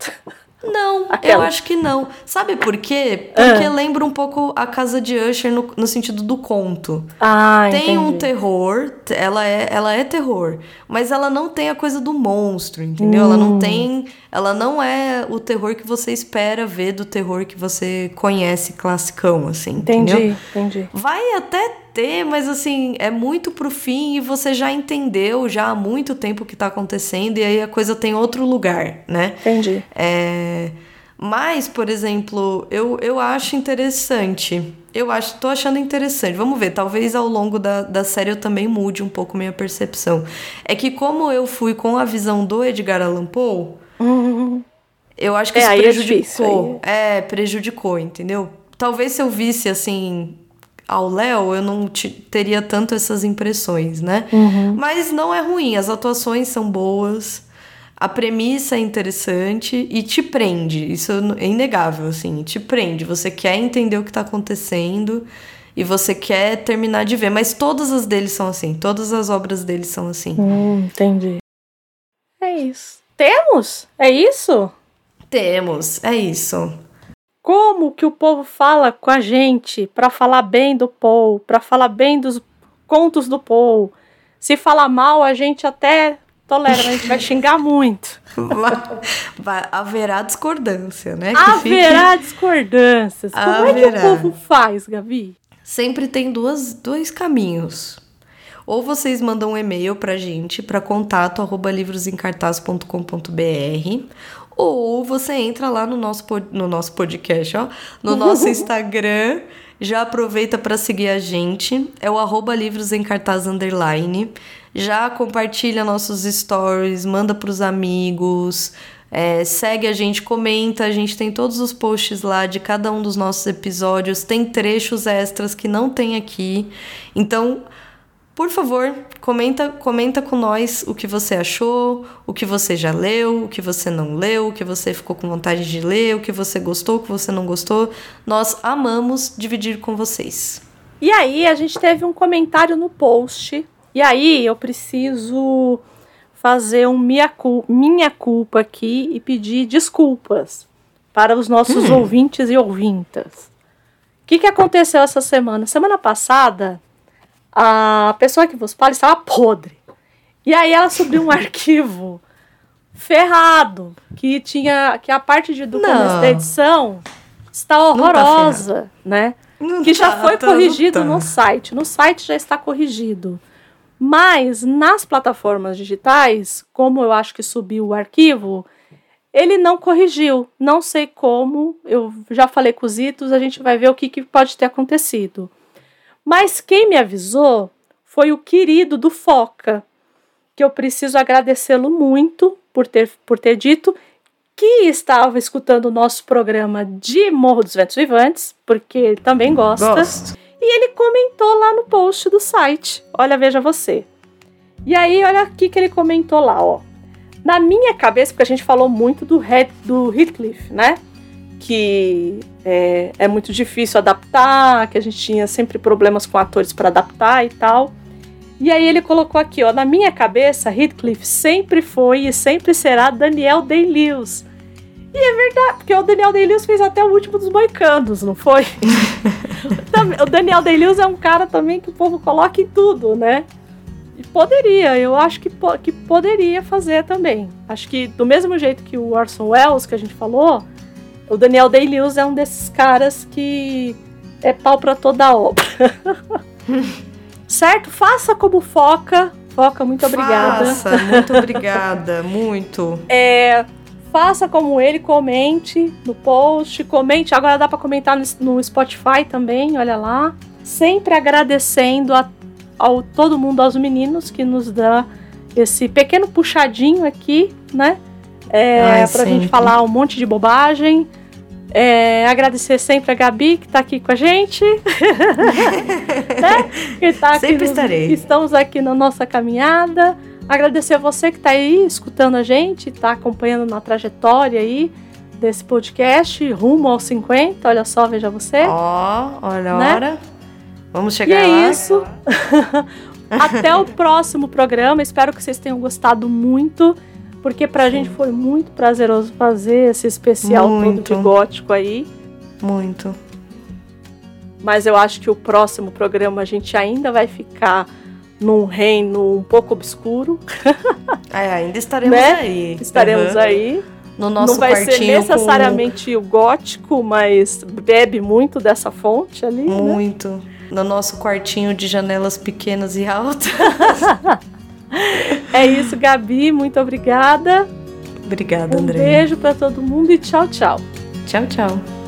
Não, eu
Aquela.
acho que não. Sabe por quê? Porque
Ah.
lembra um pouco a Casa de Usher no, no sentido do conto.
Ah,
Tem um
entendi.
terror, t- ela é, ela é terror, mas ela não tem a coisa do monstro, entendeu? Ela
Hum.
não tem, ela não é o terror que você espera ver do terror que você conhece classicão, assim,
Entendi,
entendeu?
entendi.
Vai até ter, mas assim, é muito pro fim e você já entendeu já há muito tempo o que tá acontecendo e aí a coisa tem outro lugar, né?
Entendi.
É, mas, por exemplo, eu, eu acho interessante. Eu acho, tô achando interessante. Vamos ver, talvez ao longo da, da série eu também mude um pouco minha percepção. É que como eu fui com a visão do Edgar Allan Poe, eu acho que
É,
isso
aí é
prejudicou.
difícil,
É, prejudicou, entendeu? Talvez se eu visse assim ao Léo, eu não teria tanto essas impressões, né? Mas não é ruim, as atuações são boas, a premissa é interessante e te prende. Isso é inegável, assim, te prende. Você quer entender o que tá acontecendo e você quer terminar de ver. Mas todas as deles são assim, todas as obras deles são assim.
Hum, entendi. É isso. Temos? É isso?
Temos, é isso.
Como que o povo fala com a gente pra falar bem do Paul, pra falar bem dos contos do Paul? Se falar mal, a gente até tolera, mas a gente vai xingar muito.
Vai- haverá discordância, né? Que fique-
Haverá discordâncias. Como é que
Haverá.
o povo faz, Gabi?
Sempre tem duas, dois caminhos. Ou vocês mandam um e-mail pra gente para contato arroba livrosemcartaz.com.br ou você entra lá no nosso, no nosso podcast, ó, no nosso Instagram, já aproveita para seguir a gente, é o arroba livros em cartaz underline, já compartilha nossos stories, manda pros amigos, é, segue a gente, comenta, a gente tem todos os posts lá de cada um dos nossos episódios, tem trechos extras que não tem aqui. Então, por favor, comenta, comenta com nós o que você achou, o que você já leu, o que você não leu, o que você ficou com vontade de ler, o que você gostou, o que você não gostou. Nós amamos dividir com vocês.
E aí, a gente teve um comentário no post. E aí, eu preciso fazer um minha, minha culpa aqui e pedir desculpas para os nossos ouvintes e ouvintas. O que, que aconteceu essa semana? Semana passada, a pessoa que vos fala estava podre. E aí ela subiu um arquivo ferrado, que tinha que a parte de, do
Não.
começo da edição está
tá
horrorosa, né?
Não
que já
tá,
foi
tá,
corrigido
tá.
no site. No site já está corrigido. Mas nas plataformas digitais, como eu acho que subiu o arquivo, ele não corrigiu. Não sei como. Eu já falei com os itos, a gente vai ver o que, que pode ter acontecido. Mas quem me avisou foi o querido do Foca, que eu preciso agradecê-lo muito por ter, por ter dito que estava escutando o nosso programa de Morro dos Ventos Vivantes, porque ele também gosta.
Gosto.
E ele comentou lá no post do site. Olha, veja você. E aí, olha aqui que ele comentou lá, ó. Na minha cabeça, porque a gente falou muito do, Red, do Heathcliff, né? Que é, é muito difícil adaptar, que a gente tinha sempre problemas com atores para adaptar e tal. E aí ele colocou aqui, ó, na minha cabeça, Heathcliff sempre foi e sempre será Daniel Day-Lewis. E é verdade, porque o Daniel Day-Lewis fez até o último dos Moicanos, não foi? o Daniel Day-Lewis é um cara também que o povo coloca em tudo, né? E poderia, eu acho que, que poderia fazer também. Acho que do mesmo jeito que o Orson Welles, que a gente falou, o Daniel Day-Lewis é um desses caras que é pau para toda a obra. certo? Faça como Foca. Foca, muito obrigada.
Faça, muito obrigada, muito.
É, faça como ele, comente no post, comente. Agora dá para comentar no, no, Spotify também, olha lá. Sempre agradecendo a, ao todo mundo, aos meninos que nos dá esse pequeno puxadinho aqui, né? É, Ai, pra sempre. gente falar um monte de bobagem. É, agradecer sempre a Gabi, que está aqui com a gente. né?
tá sempre estarei.
Estamos aqui na nossa caminhada. Agradecer a você que está aí escutando a gente, está acompanhando na trajetória aí desse podcast, rumo aos 50. Olha só, veja você.
Ó, oh, olha a né? hora. Vamos chegar
e
é
lá. é isso. Até o próximo programa. Espero que vocês tenham gostado muito porque pra Sim. gente foi muito prazeroso fazer esse especial muito. todo de gótico aí.
Muito.
Mas eu acho que o próximo programa a gente ainda vai ficar num reino um pouco obscuro.
É, ainda estaremos né? aí.
Estaremos uhum. aí.
No nosso
Não vai ser necessariamente com... o gótico, mas bebe muito dessa fonte ali.
Né? Muito. Né? No nosso quartinho de janelas pequenas e altas.
é isso, Gabi. Muito obrigada.
Obrigada, André.
Um beijo para todo mundo e tchau, tchau.
Tchau, tchau.